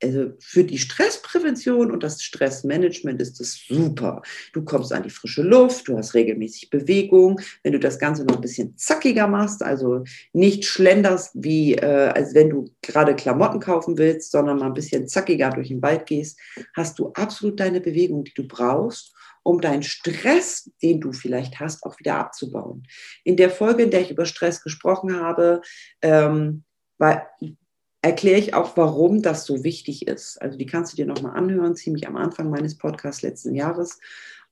Also für die Stressprävention und das Stressmanagement ist das super. Du kommst an die frische Luft, du hast regelmäßig Bewegung. Wenn du das Ganze noch ein bisschen zackiger machst, also nicht schlenderst, wie äh, als wenn du gerade Klamotten kaufen willst, sondern mal ein bisschen zackiger durch den Wald gehst, hast du absolut deine Bewegung, die du brauchst, um deinen Stress, den du vielleicht hast, auch wieder abzubauen. In der Folge, in der ich über Stress gesprochen habe, ähm, erkläre ich auch, warum das so wichtig ist. Also die kannst du dir nochmal anhören, ziemlich am Anfang meines Podcasts letzten Jahres.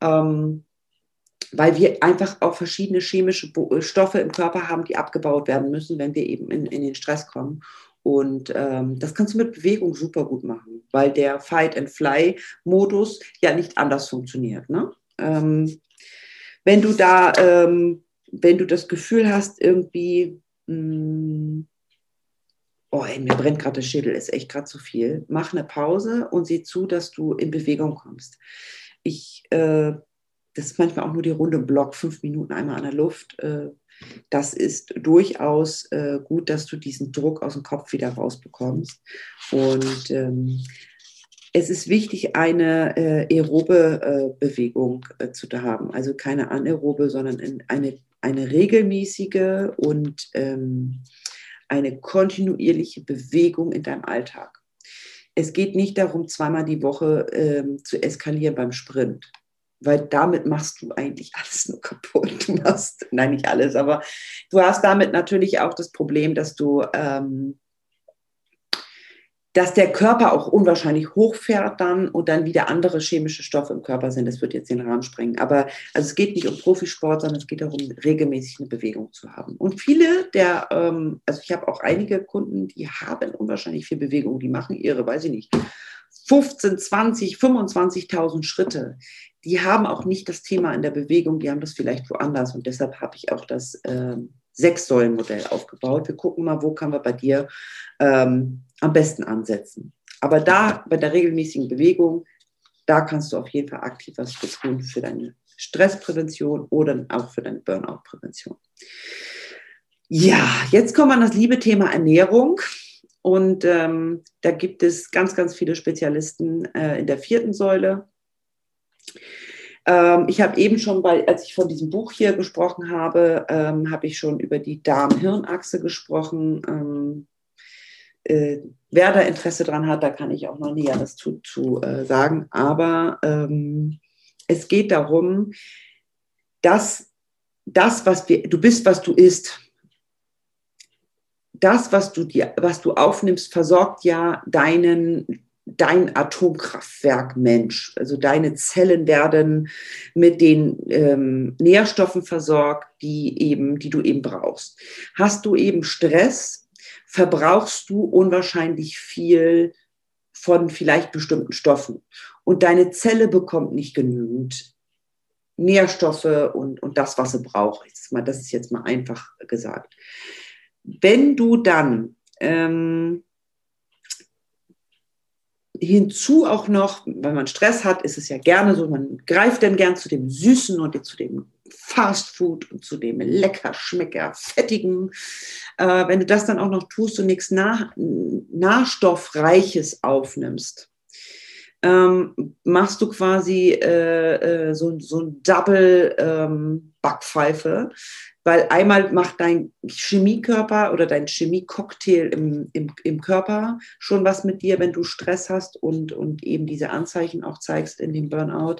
Ähm, weil wir einfach auch verschiedene chemische Stoffe im Körper haben, die abgebaut werden müssen, wenn wir eben in, in den Stress kommen. Und ähm, das kannst du mit Bewegung super gut machen, weil der Fight-and-Fly-Modus ja nicht anders funktioniert. Ne? Ähm, wenn du da, ähm, wenn du das Gefühl hast, irgendwie, mh, hm, oh, ey, mir brennt gerade der Schädel, ist echt gerade zu viel. Mach eine Pause und sieh zu, dass du in Bewegung kommst. Ich, äh, das ist manchmal auch nur die Runde Block, fünf Minuten einmal an der Luft. Äh, das ist durchaus äh, gut, dass du diesen Druck aus dem Kopf wieder rausbekommst. Und ähm, es ist wichtig, eine äh, aerobe äh, Bewegung äh, zu haben. Also keine anaerobe, sondern eine, eine regelmäßige und ähm, eine kontinuierliche Bewegung in deinem Alltag. Es geht nicht darum, zweimal die Woche ähm, zu eskalieren beim Sprint, weil damit machst du eigentlich alles nur kaputt. Du machst, nein, nicht alles, aber du hast damit natürlich auch das Problem, dass du ähm, dass der Körper auch unwahrscheinlich hochfährt dann und dann wieder andere chemische Stoffe im Körper sind. Das wird jetzt den Rahmen sprengen. Aber also es geht nicht um Profisport, sondern es geht darum, regelmäßig eine Bewegung zu haben. Und viele der, ähm, also ich habe auch einige Kunden, die haben unwahrscheinlich viel Bewegung, die machen ihre, weiß ich nicht, 15, 20, 25.000 Schritte. Die haben auch nicht das Thema in der Bewegung, die haben das vielleicht woanders. Und deshalb habe ich auch das ähm, Sechs-Säulen-Modell aufgebaut. Wir gucken mal, wo kann wir bei dir ähm, am besten ansetzen. Aber da bei der regelmäßigen Bewegung da kannst du auf jeden Fall aktiv was tun für deine Stressprävention oder auch für deine Burnout-Prävention. Ja, jetzt kommen wir an das liebe Thema Ernährung. Und ähm, da gibt es ganz, ganz viele Spezialisten äh, in der vierten Säule. Ähm, ich habe eben schon bei, als ich von diesem Buch hier gesprochen habe, ähm, habe ich schon über die Darm-Hirn-Achse gesprochen. Äh, wer da Interesse dran hat, da kann ich auch noch Näheres zu, zu äh, sagen. Aber ähm, es geht darum, dass das, was wir, du bist, was du isst. Das, was du dir, was du aufnimmst, versorgt ja deinen dein Atomkraftwerk Mensch. Also deine Zellen werden mit den ähm, Nährstoffen versorgt, die eben, die du eben brauchst. Hast du eben Stress, verbrauchst du unwahrscheinlich viel von vielleicht bestimmten Stoffen. Und deine Zelle bekommt nicht genügend Nährstoffe und, und das, was sie braucht. Das ist jetzt mal einfach gesagt. Wenn du dann ähm, hinzu auch noch, wenn man Stress hat, ist es ja gerne so, man greift dann gern zu dem Süßen und zu dem Fastfood und zu dem lecker, schmecker, fettigen. Äh, wenn du das dann auch noch tust und nichts nah, Nährstoffreiches aufnimmst, ähm, machst du quasi äh, äh, so, so ein Double ähm, Backpfeife, weil einmal macht dein Chemiekörper oder dein Chemiecocktail im, im, im Körper schon was mit dir, wenn du Stress hast und, und eben diese Anzeichen auch zeigst in dem Burnout.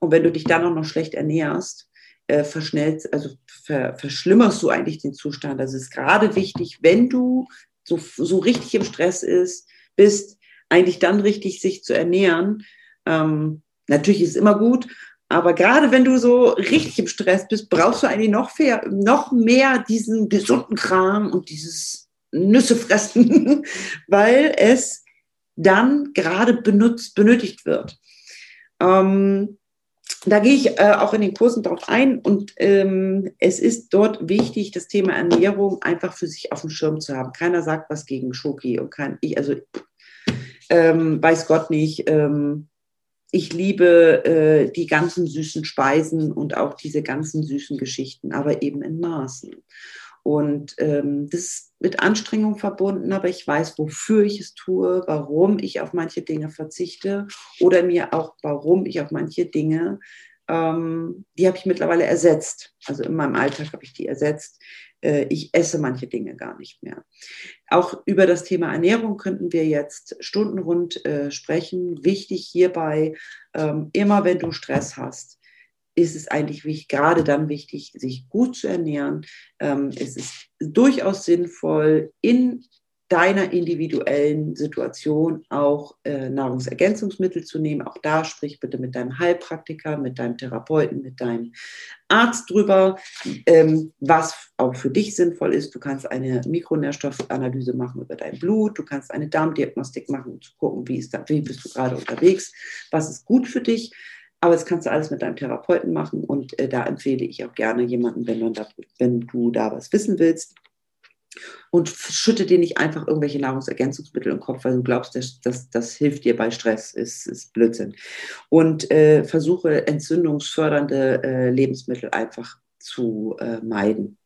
Und wenn du dich dann auch noch schlecht ernährst, äh, verschnellst, also ver, verschlimmerst du eigentlich den Zustand. Also es ist gerade wichtig, wenn du so, so richtig im Stress ist, bist, eigentlich dann richtig sich zu ernähren. Ähm, natürlich ist es immer gut, aber gerade wenn du so richtig im Stress bist, brauchst du eigentlich noch, mehr, noch mehr diesen gesunden Kram und dieses Nüsse fressen, weil es dann gerade benutzt, benötigt wird. Ähm, da gehe ich äh, auch in den Kursen drauf ein und ähm, es ist dort wichtig, das Thema Ernährung einfach für sich auf dem Schirm zu haben. Keiner sagt was gegen Schoki und kein, ich, also ähm, weiß Gott nicht. Ähm, ich liebe äh, die ganzen süßen Speisen und auch diese ganzen süßen Geschichten, aber eben in Maßen. Und ähm, das ist mit Anstrengung verbunden, aber ich weiß, wofür ich es tue, warum ich auf manche Dinge verzichte oder mir auch, warum ich auf manche Dinge, ähm, die habe ich mittlerweile ersetzt. Also in meinem Alltag habe ich die ersetzt. Äh, ich esse manche Dinge gar nicht mehr. Auch über das Thema Ernährung könnten wir jetzt stundenrund äh, sprechen. Wichtig hierbei, ähm, immer wenn du Stress hast, ist es eigentlich wichtig, gerade dann wichtig, sich gut zu ernähren. Ähm, es ist durchaus sinnvoll, in deiner individuellen Situation auch äh, Nahrungsergänzungsmittel zu nehmen. Auch da sprich bitte mit deinem Heilpraktiker, mit deinem Therapeuten, mit deinem Arzt drüber, ähm, was auch für dich sinnvoll ist. Du kannst eine Mikronährstoffanalyse machen über dein Blut, du kannst eine Darmdiagnostik machen, um zu gucken, wie, ist da, wie bist du gerade unterwegs, was ist gut für dich. Aber das kannst du alles mit deinem Therapeuten machen und äh, da empfehle ich auch gerne jemanden, wenn, da, wenn du da was wissen willst und schütte dir nicht einfach irgendwelche Nahrungsergänzungsmittel im Kopf, weil du glaubst, das, das, das hilft dir bei Stress, ist, ist Blödsinn. Und äh, versuche entzündungsfördernde äh, Lebensmittel einfach zu äh, meiden.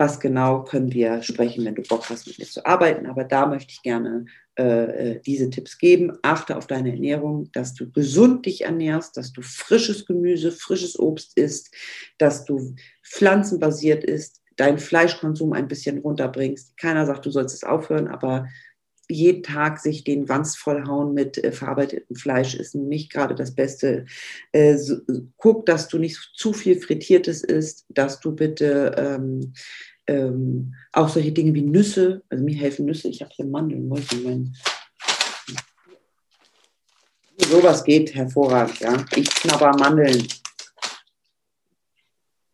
Was genau können wir sprechen, wenn du Bock hast, mit mir zu arbeiten. Aber da möchte ich gerne äh, äh, diese Tipps geben. Achte auf deine Ernährung, dass du gesund dich ernährst, dass du frisches Gemüse, frisches Obst isst, dass du pflanzenbasiert isst, deinen Fleischkonsum ein bisschen runterbringst. Keiner sagt, du sollst es aufhören, aber jeden Tag sich den Wanst vollhauen mit äh, verarbeitetem Fleisch ist nicht gerade das Beste. Äh, so, guck, dass du nicht zu viel Frittiertes isst, dass du bitte ähm, ähm, auch solche Dinge wie Nüsse, also mir helfen Nüsse, ich habe hier Mandeln, wo ich mein Sowas geht hervorragend, ja. Ich knabber Mandeln.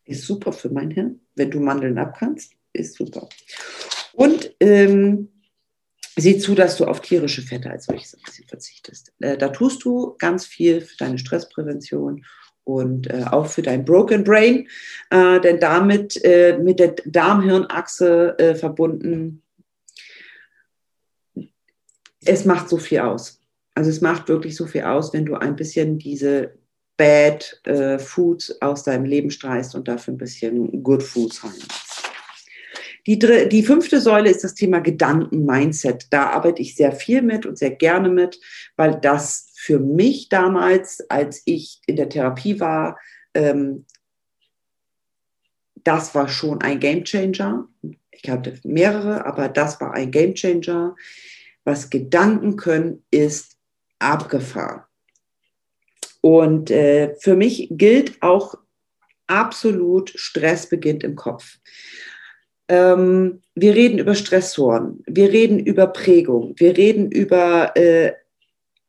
Ist super für mein Hirn wenn du Mandeln abkannst, ist super. Und ähm, sieh zu, dass du auf tierische Fette als solches ein bisschen verzichtest. Äh, da tust du ganz viel für deine Stressprävention und äh, auch für dein Broken Brain, äh, denn damit äh, mit der Darm-Hirn-Achse äh, verbunden, es macht so viel aus. Also es macht wirklich so viel aus, wenn du ein bisschen diese Bad äh, Foods aus deinem Leben streichst und dafür ein bisschen Good Foods reinmachst. Die, die fünfte Säule ist das Thema Gedanken, Mindset. Da arbeite ich sehr viel mit und sehr gerne mit, weil das für mich damals, als ich in der Therapie war, ähm, das war schon ein Game Changer. Ich hatte mehrere, aber das war ein Game Changer. Was Gedanken können, ist abgefahren. Und äh, für mich gilt auch absolut, Stress beginnt im Kopf. Ähm, wir reden über Stressoren, wir reden über Prägung, wir reden über äh,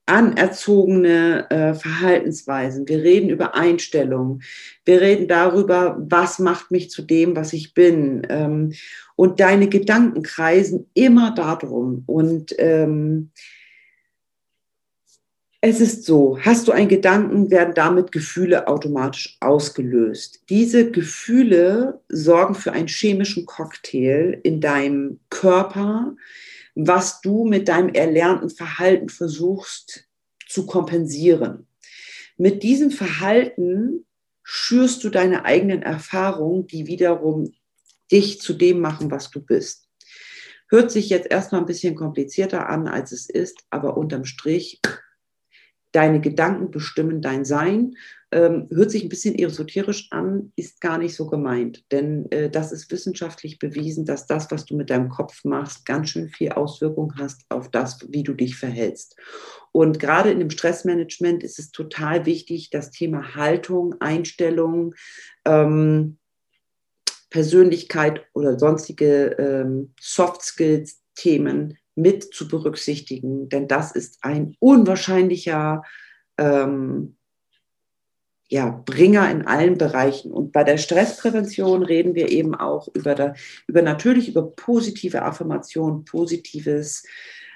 anerzogene äh, Verhaltensweisen, wir reden über Einstellungen, wir reden darüber, was macht mich zu dem, was ich bin. Ähm, und deine Gedanken kreisen immer darum. Und ähm, es ist so, hast du einen Gedanken, werden damit Gefühle automatisch ausgelöst. Diese Gefühle sorgen für einen chemischen Cocktail in deinem Körper, was du mit deinem erlernten Verhalten versuchst zu kompensieren. Mit diesem Verhalten schürst du deine eigenen Erfahrungen, die wiederum dich zu dem machen, was du bist. Hört sich jetzt erstmal ein bisschen komplizierter an, als es ist, aber unterm Strich deine Gedanken bestimmen dein Sein. Ähm, hört sich ein bisschen esoterisch an, ist gar nicht so gemeint. Denn äh, das ist wissenschaftlich bewiesen, dass das, was du mit deinem Kopf machst, ganz schön viel Auswirkung hast auf das, wie du dich verhältst. Und gerade in dem Stressmanagement ist es total wichtig, das Thema Haltung, Einstellung, ähm, Persönlichkeit oder sonstige ähm, Soft Skills Themen mit zu berücksichtigen, denn das ist ein unwahrscheinlicher ähm, ja, Bringer in allen Bereichen. Und bei der Stressprävention reden wir eben auch über, der, über natürlich über positive Affirmation, positives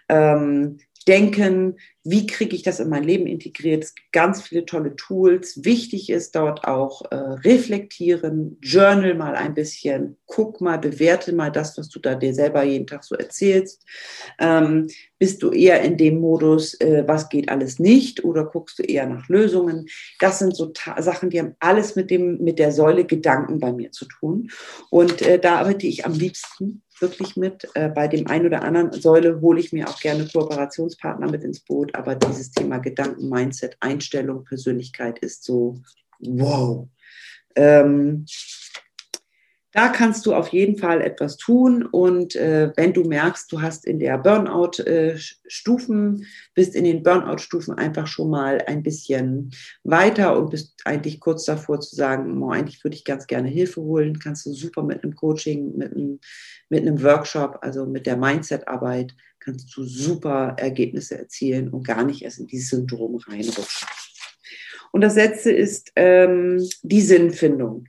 ähm, denken, wie kriege ich das in mein Leben integriert. Es gibt ganz viele tolle Tools. Wichtig ist dort auch äh, reflektieren, journal mal ein bisschen, guck mal, bewerte mal das, was du da dir selber jeden Tag so erzählst. Ähm, bist du eher in dem Modus, äh, was geht alles nicht oder guckst du eher nach Lösungen? Das sind so Sachen, die haben alles mit, dem, mit der Säule Gedanken bei mir zu tun. Und äh, da arbeite ich am liebsten wirklich mit. Äh, bei dem einen oder anderen Säule hole ich mir auch gerne Kooperationspartner mit ins Boot, aber dieses Thema Gedanken, Mindset, Einstellung, Persönlichkeit ist so wow. Ähm, da kannst du auf jeden Fall etwas tun. Und äh, wenn du merkst, du hast in der Burnout-Stufen, äh, bist in den Burnout-Stufen einfach schon mal ein bisschen weiter und bist eigentlich kurz davor zu sagen, oh, eigentlich würde ich ganz gerne Hilfe holen, kannst du super mit einem Coaching, mit einem, mit einem Workshop, also mit der Mindset-Arbeit, kannst du super Ergebnisse erzielen und gar nicht erst in dieses Syndrom reinrutschen. Und das letzte ist ähm, die Sinnfindung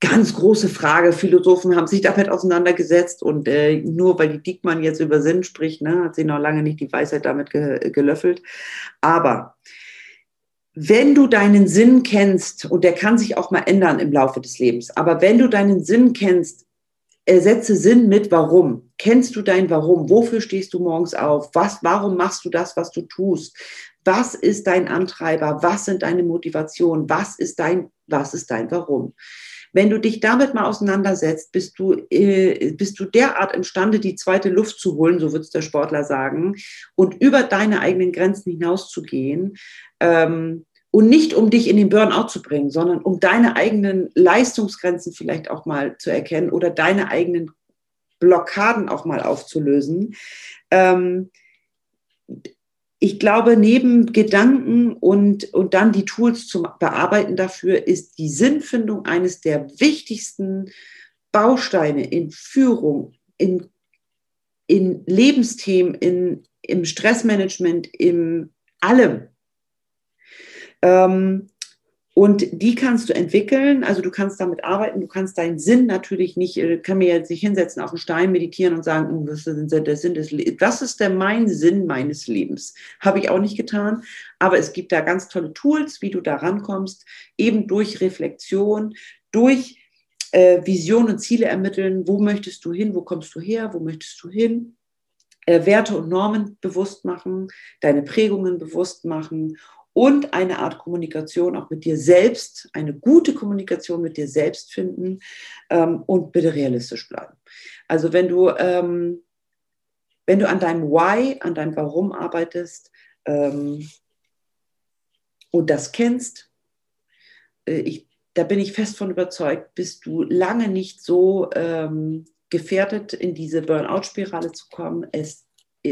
ganz große Frage. Philosophen haben sich damit auseinandergesetzt und äh, nur weil die Diekmann jetzt über Sinn spricht, ne, hat sie noch lange nicht die Weisheit damit ge gelöffelt. Aber wenn du deinen Sinn kennst, und der kann sich auch mal ändern im Laufe des Lebens, aber wenn du deinen Sinn kennst, ersetze Sinn mit Warum. Kennst du dein Warum? Wofür stehst du morgens auf? Was, warum machst du das, was du tust? Was ist dein Antreiber? Was sind deine Motivationen? Was ist dein, was ist dein Warum? Wenn du dich damit mal auseinandersetzt, bist du, äh, bist du derart imstande, die zweite Luft zu holen, so wird es der Sportler sagen, und über deine eigenen Grenzen hinauszugehen. Ähm, und nicht um dich in den Burnout zu bringen, sondern um deine eigenen Leistungsgrenzen vielleicht auch mal zu erkennen oder deine eigenen Blockaden auch mal aufzulösen. Ähm, ich glaube, neben Gedanken und, und dann die Tools zum Bearbeiten dafür ist die Sinnfindung eines der wichtigsten Bausteine in Führung, in, in Lebensthemen, in, im Stressmanagement, in allem. Ähm, und die kannst du entwickeln, also du kannst damit arbeiten, du kannst deinen Sinn natürlich nicht, äh, kann mir jetzt nicht hinsetzen auf einen Stein, meditieren und sagen, oh, was ist der Sinn des Lebens? Was ist der mein Sinn meines Lebens? Habe ich auch nicht getan, aber es gibt da ganz tolle Tools, wie du da rankommst, eben durch Reflexion, durch äh, Vision und Ziele ermitteln, wo möchtest du hin, wo kommst du her, wo möchtest du hin? äh, Werte und Normen bewusst machen, deine Prägungen bewusst machen und eine Art Kommunikation auch mit dir selbst, eine gute Kommunikation mit dir selbst finden ähm, und bitte realistisch bleiben. Also wenn du, ähm, wenn du an deinem Why, an deinem Warum arbeitest ähm, und das kennst, äh, ich, da bin ich fest von überzeugt, bist du lange nicht so ähm, gefährdet, in diese Burnout-Spirale zu kommen. Es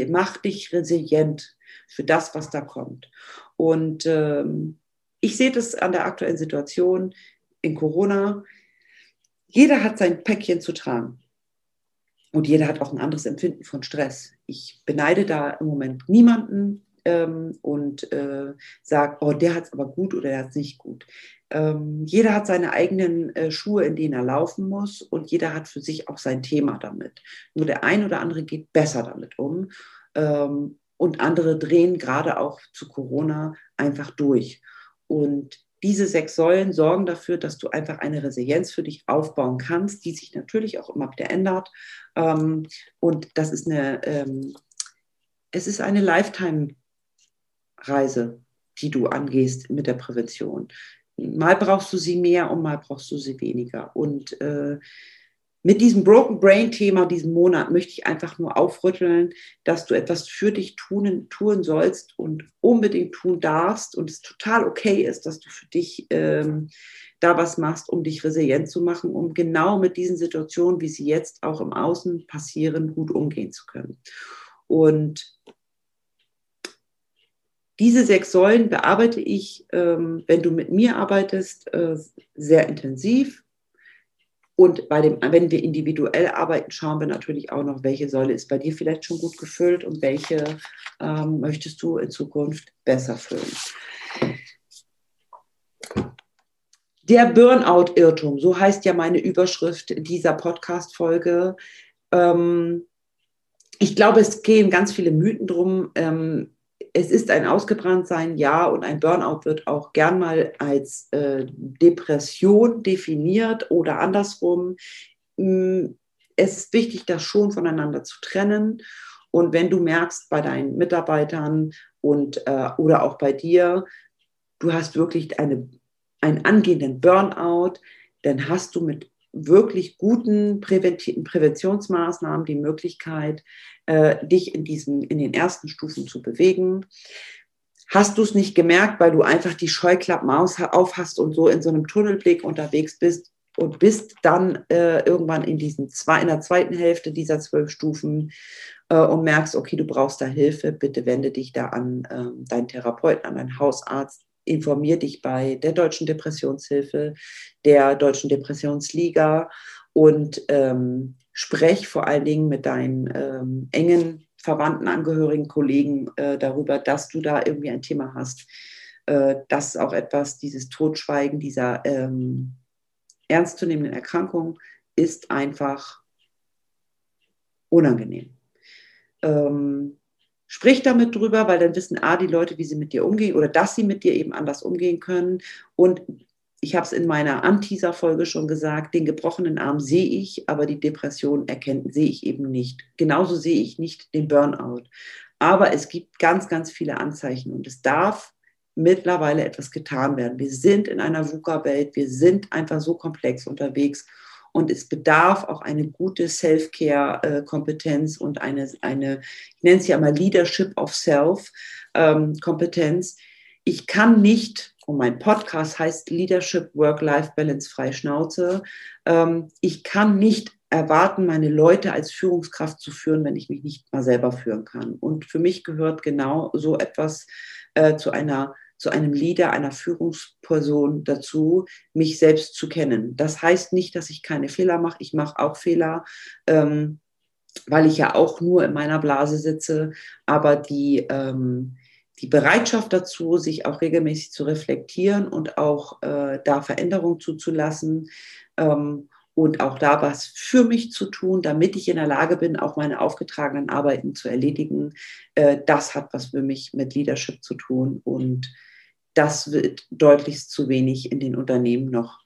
macht dich resilient für das, was da kommt. Und ähm, ich sehe das an der aktuellen Situation in Corona. Jeder hat sein Päckchen zu tragen. Und jeder hat auch ein anderes Empfinden von Stress. Ich beneide da im Moment niemanden ähm, und äh, sage, oh, der hat es aber gut oder der hat es nicht gut. Ähm, jeder hat seine eigenen äh, Schuhe, in denen er laufen muss und jeder hat für sich auch sein Thema damit. Nur der ein oder andere geht besser damit um. Ähm, und andere drehen gerade auch zu Corona einfach durch. Und diese sechs Säulen sorgen dafür, dass du einfach eine Resilienz für dich aufbauen kannst, die sich natürlich auch immer wieder ändert. Ähm, und das ist eine, ähm, es ist eine Lifetime-Reise, die du angehst mit der Prävention. Mal brauchst du sie mehr und mal brauchst du sie weniger. Und äh, mit diesem Broken Brain Thema diesen Monat möchte ich einfach nur aufrütteln, dass du etwas für dich tun, tun sollst und unbedingt tun darfst und es total okay ist, dass du für dich ähm, da was machst, um dich resilient zu machen, um genau mit diesen Situationen, wie sie jetzt auch im Außen passieren, gut umgehen zu können. Und diese sechs Säulen bearbeite ich, ähm, wenn du mit mir arbeitest, äh, sehr intensiv und bei dem, wenn wir individuell arbeiten, schauen wir natürlich auch noch, welche Säule ist bei dir vielleicht schon gut gefüllt und welche ähm, möchtest du in Zukunft besser füllen. Der Burnout-Irrtum, so heißt ja meine Überschrift dieser Podcast-Folge. Ähm, ich glaube, es gehen ganz viele Mythen drum. Ähm, es ist ein Ausgebranntsein, ja, und ein Burnout wird auch gern mal als äh, Depression definiert oder andersrum. Mm, es ist wichtig, das schon voneinander zu trennen. Und wenn du merkst bei deinen Mitarbeitern und äh, oder auch bei dir, du hast wirklich eine, einen angehenden Burnout, dann hast du mit wirklich guten Präventionsmaßnahmen die Möglichkeit, äh, dich in, diesen, in den ersten Stufen zu bewegen. Hast du es nicht gemerkt, weil du einfach die Scheuklappen auf hast und so in so einem Tunnelblick unterwegs bist und bist dann äh, irgendwann in, diesen zwei, in der zweiten Hälfte dieser zwölf Stufen äh, und merkst, okay, du brauchst da Hilfe, bitte wende dich da an äh, deinen Therapeuten, an deinen Hausarzt, informier dich bei der Deutschen Depressionshilfe, der Deutschen Depressionsliga. Und ähm, sprech vor allen Dingen mit deinen ähm, engen Verwandten, Angehörigen, Kollegen äh, darüber, dass du da irgendwie ein Thema hast. Äh, das ist auch etwas, dieses Totschweigen dieser ähm, ernstzunehmenden Erkrankung ist einfach unangenehm. Ähm, Sprich damit drüber, weil dann wissen A, die Leute, wie sie mit dir umgehen oder dass sie mit dir eben anders umgehen können. Und ich habe es in meiner Anteaser-Folge schon gesagt, den gebrochenen Arm sehe ich, aber die Depression erkennen, sehe ich eben nicht. Genauso sehe ich nicht den Burnout. Aber es gibt ganz, ganz viele Anzeichen und es darf mittlerweile etwas getan werden. Wir sind in einer VUCA-Welt, wir sind einfach so komplex unterwegs und es bedarf auch eine gute Self-Care-Kompetenz und eine, eine, ich nenne es ja mal Leadership of Self-Kompetenz. Ich kann nicht, und mein Podcast heißt Leadership Work-Life-Balance frei Schnauze, ähm, ich kann nicht erwarten, meine Leute als Führungskraft zu führen, wenn ich mich nicht mal selber führen kann. Und für mich gehört genau so etwas äh, zu einer zu einem Leader, einer Führungsperson dazu, mich selbst zu kennen. Das heißt nicht, dass ich keine Fehler mache. Ich mache auch Fehler, ähm, weil ich ja auch nur in meiner Blase sitze. Aber die, ähm, die Bereitschaft dazu, sich auch regelmäßig zu reflektieren und auch äh, da Veränderungen zuzulassen, ähm, und auch da was für mich zu tun, damit ich in der Lage bin, auch meine aufgetragenen Arbeiten zu erledigen. Äh, das hat was für mich mit Leadership zu tun und das wird deutlich zu wenig in den Unternehmen noch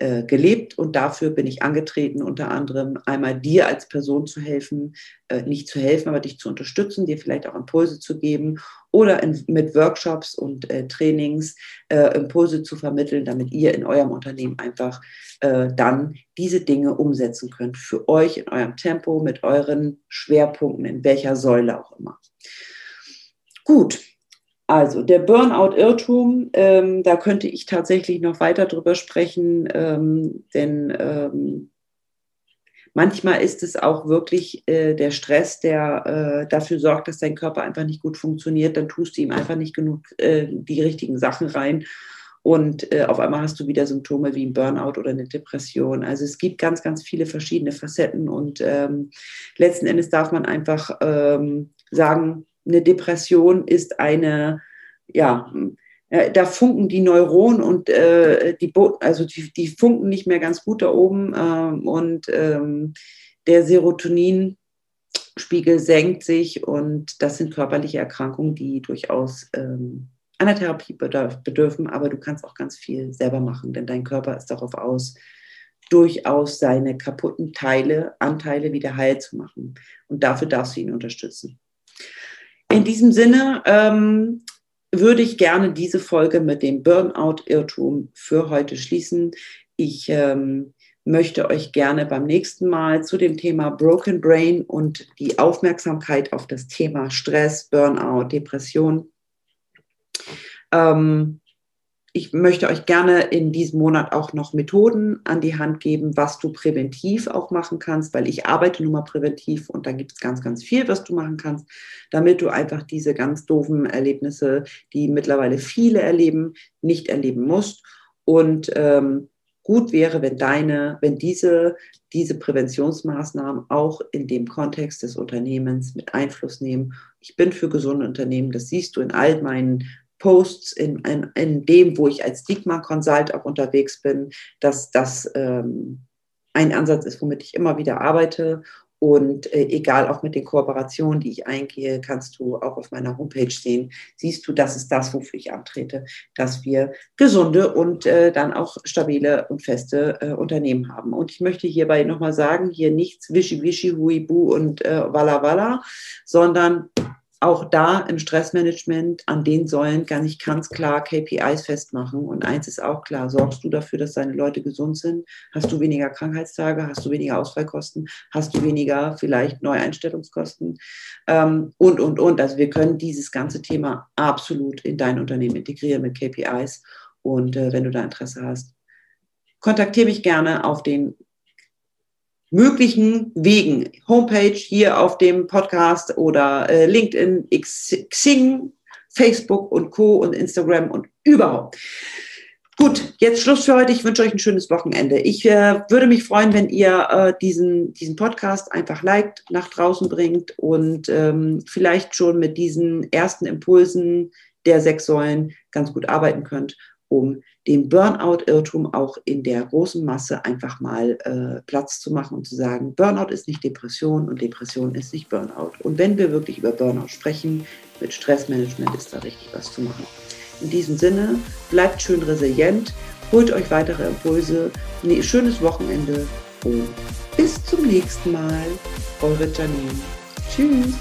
äh, gelebt und dafür bin ich angetreten, unter anderem einmal dir als Person zu helfen, äh, nicht zu helfen, aber dich zu unterstützen, dir vielleicht auch Impulse zu geben oder in, mit Workshops und äh, Trainings äh, Impulse zu vermitteln, damit ihr in eurem Unternehmen einfach äh, dann diese Dinge umsetzen könnt für euch in eurem Tempo, mit euren Schwerpunkten, in welcher Säule auch immer. Gut, also der Burnout-Irrtum, ähm, da könnte ich tatsächlich noch weiter drüber sprechen, ähm, denn ähm, manchmal ist es auch wirklich äh, der Stress, der äh, dafür sorgt, dass dein Körper einfach nicht gut funktioniert. Dann tust du ihm einfach nicht genug äh, die richtigen Sachen rein. Und äh, auf einmal hast du wieder Symptome wie ein Burnout oder eine Depression. Also es gibt ganz, ganz viele verschiedene Facetten. Und ähm, letzten Endes darf man einfach ähm, sagen, eine Depression ist eine, ja, äh, da funken die Neuronen und äh, die, also die, die, funken nicht mehr ganz gut da oben ähm, und ähm, der Serotoninspiegel senkt sich und das sind körperliche Erkrankungen, die durchaus ähm, einer Therapie bedürfen, aber du kannst auch ganz viel selber machen, denn dein Körper ist darauf aus, durchaus seine kaputten Teile, Anteile wieder heil zu machen. Und dafür darfst du ihn unterstützen. In diesem Sinne ähm, würde ich gerne diese Folge mit dem Burnout-Irrtum für heute schließen. Ich ähm, möchte euch gerne beim nächsten Mal zu dem Thema Broken Brain und die Aufmerksamkeit auf das Thema Stress, Burnout, Depression ähm, ich möchte euch gerne in diesem Monat auch noch Methoden an die Hand geben, was du präventiv auch machen kannst, weil ich arbeite nun mal präventiv und da gibt es ganz, ganz viel, was du machen kannst, damit du einfach diese ganz doofen Erlebnisse, die mittlerweile viele erleben, nicht erleben musst. Und ähm, gut wäre, wenn deine, wenn diese, diese Präventionsmaßnahmen auch in dem Kontext des Unternehmens mit Einfluss nehmen. Ich bin für gesunde Unternehmen, das siehst du in all meinen Posts in, in, in dem, wo ich als Stigma Consult auch unterwegs bin, dass das ähm, ein Ansatz ist, womit ich immer wieder arbeite. Und äh, egal auch mit den Kooperationen, die ich eingehe, kannst du auch auf meiner Homepage sehen, siehst du, das ist das, wofür ich antrete, dass wir gesunde und äh, dann auch stabile und feste äh, Unternehmen haben. Und ich möchte hierbei nochmal sagen, hier nichts Wischi Wischi, Huibu und äh, Walla Walla, sondern auch da im Stressmanagement an den Säulen kann ich ganz klar KPIs festmachen. Und eins ist auch klar, sorgst du dafür, dass deine Leute gesund sind? Hast du weniger Krankheitstage? Hast du weniger Ausfallkosten? Hast du weniger vielleicht Neueinstellungskosten? Ähm, und, und, und. Also wir können dieses ganze Thema absolut in dein Unternehmen integrieren mit KPIs. Und äh, wenn du da Interesse hast, kontaktiere mich gerne auf den möglichen Wegen. Homepage hier auf dem Podcast oder äh, LinkedIn, Xing, Facebook und Co. und Instagram und überhaupt. Gut, jetzt Schluss für heute. Ich wünsche euch ein schönes Wochenende. Ich äh, würde mich freuen, wenn ihr äh, diesen, diesen Podcast einfach liked, nach draußen bringt und ähm, vielleicht schon mit diesen ersten Impulsen der sechs Säulen ganz gut arbeiten könnt, um dem Burnout-Irrtum auch in der großen Masse einfach mal äh, Platz zu machen und zu sagen, Burnout ist nicht Depression und Depression ist nicht Burnout. Und wenn wir wirklich über Burnout sprechen, mit Stressmanagement ist da richtig was zu machen. In diesem Sinne, bleibt schön resilient, holt euch weitere Impulse, ein schönes Wochenende und bis zum nächsten Mal. Eure Janine. Tschüss.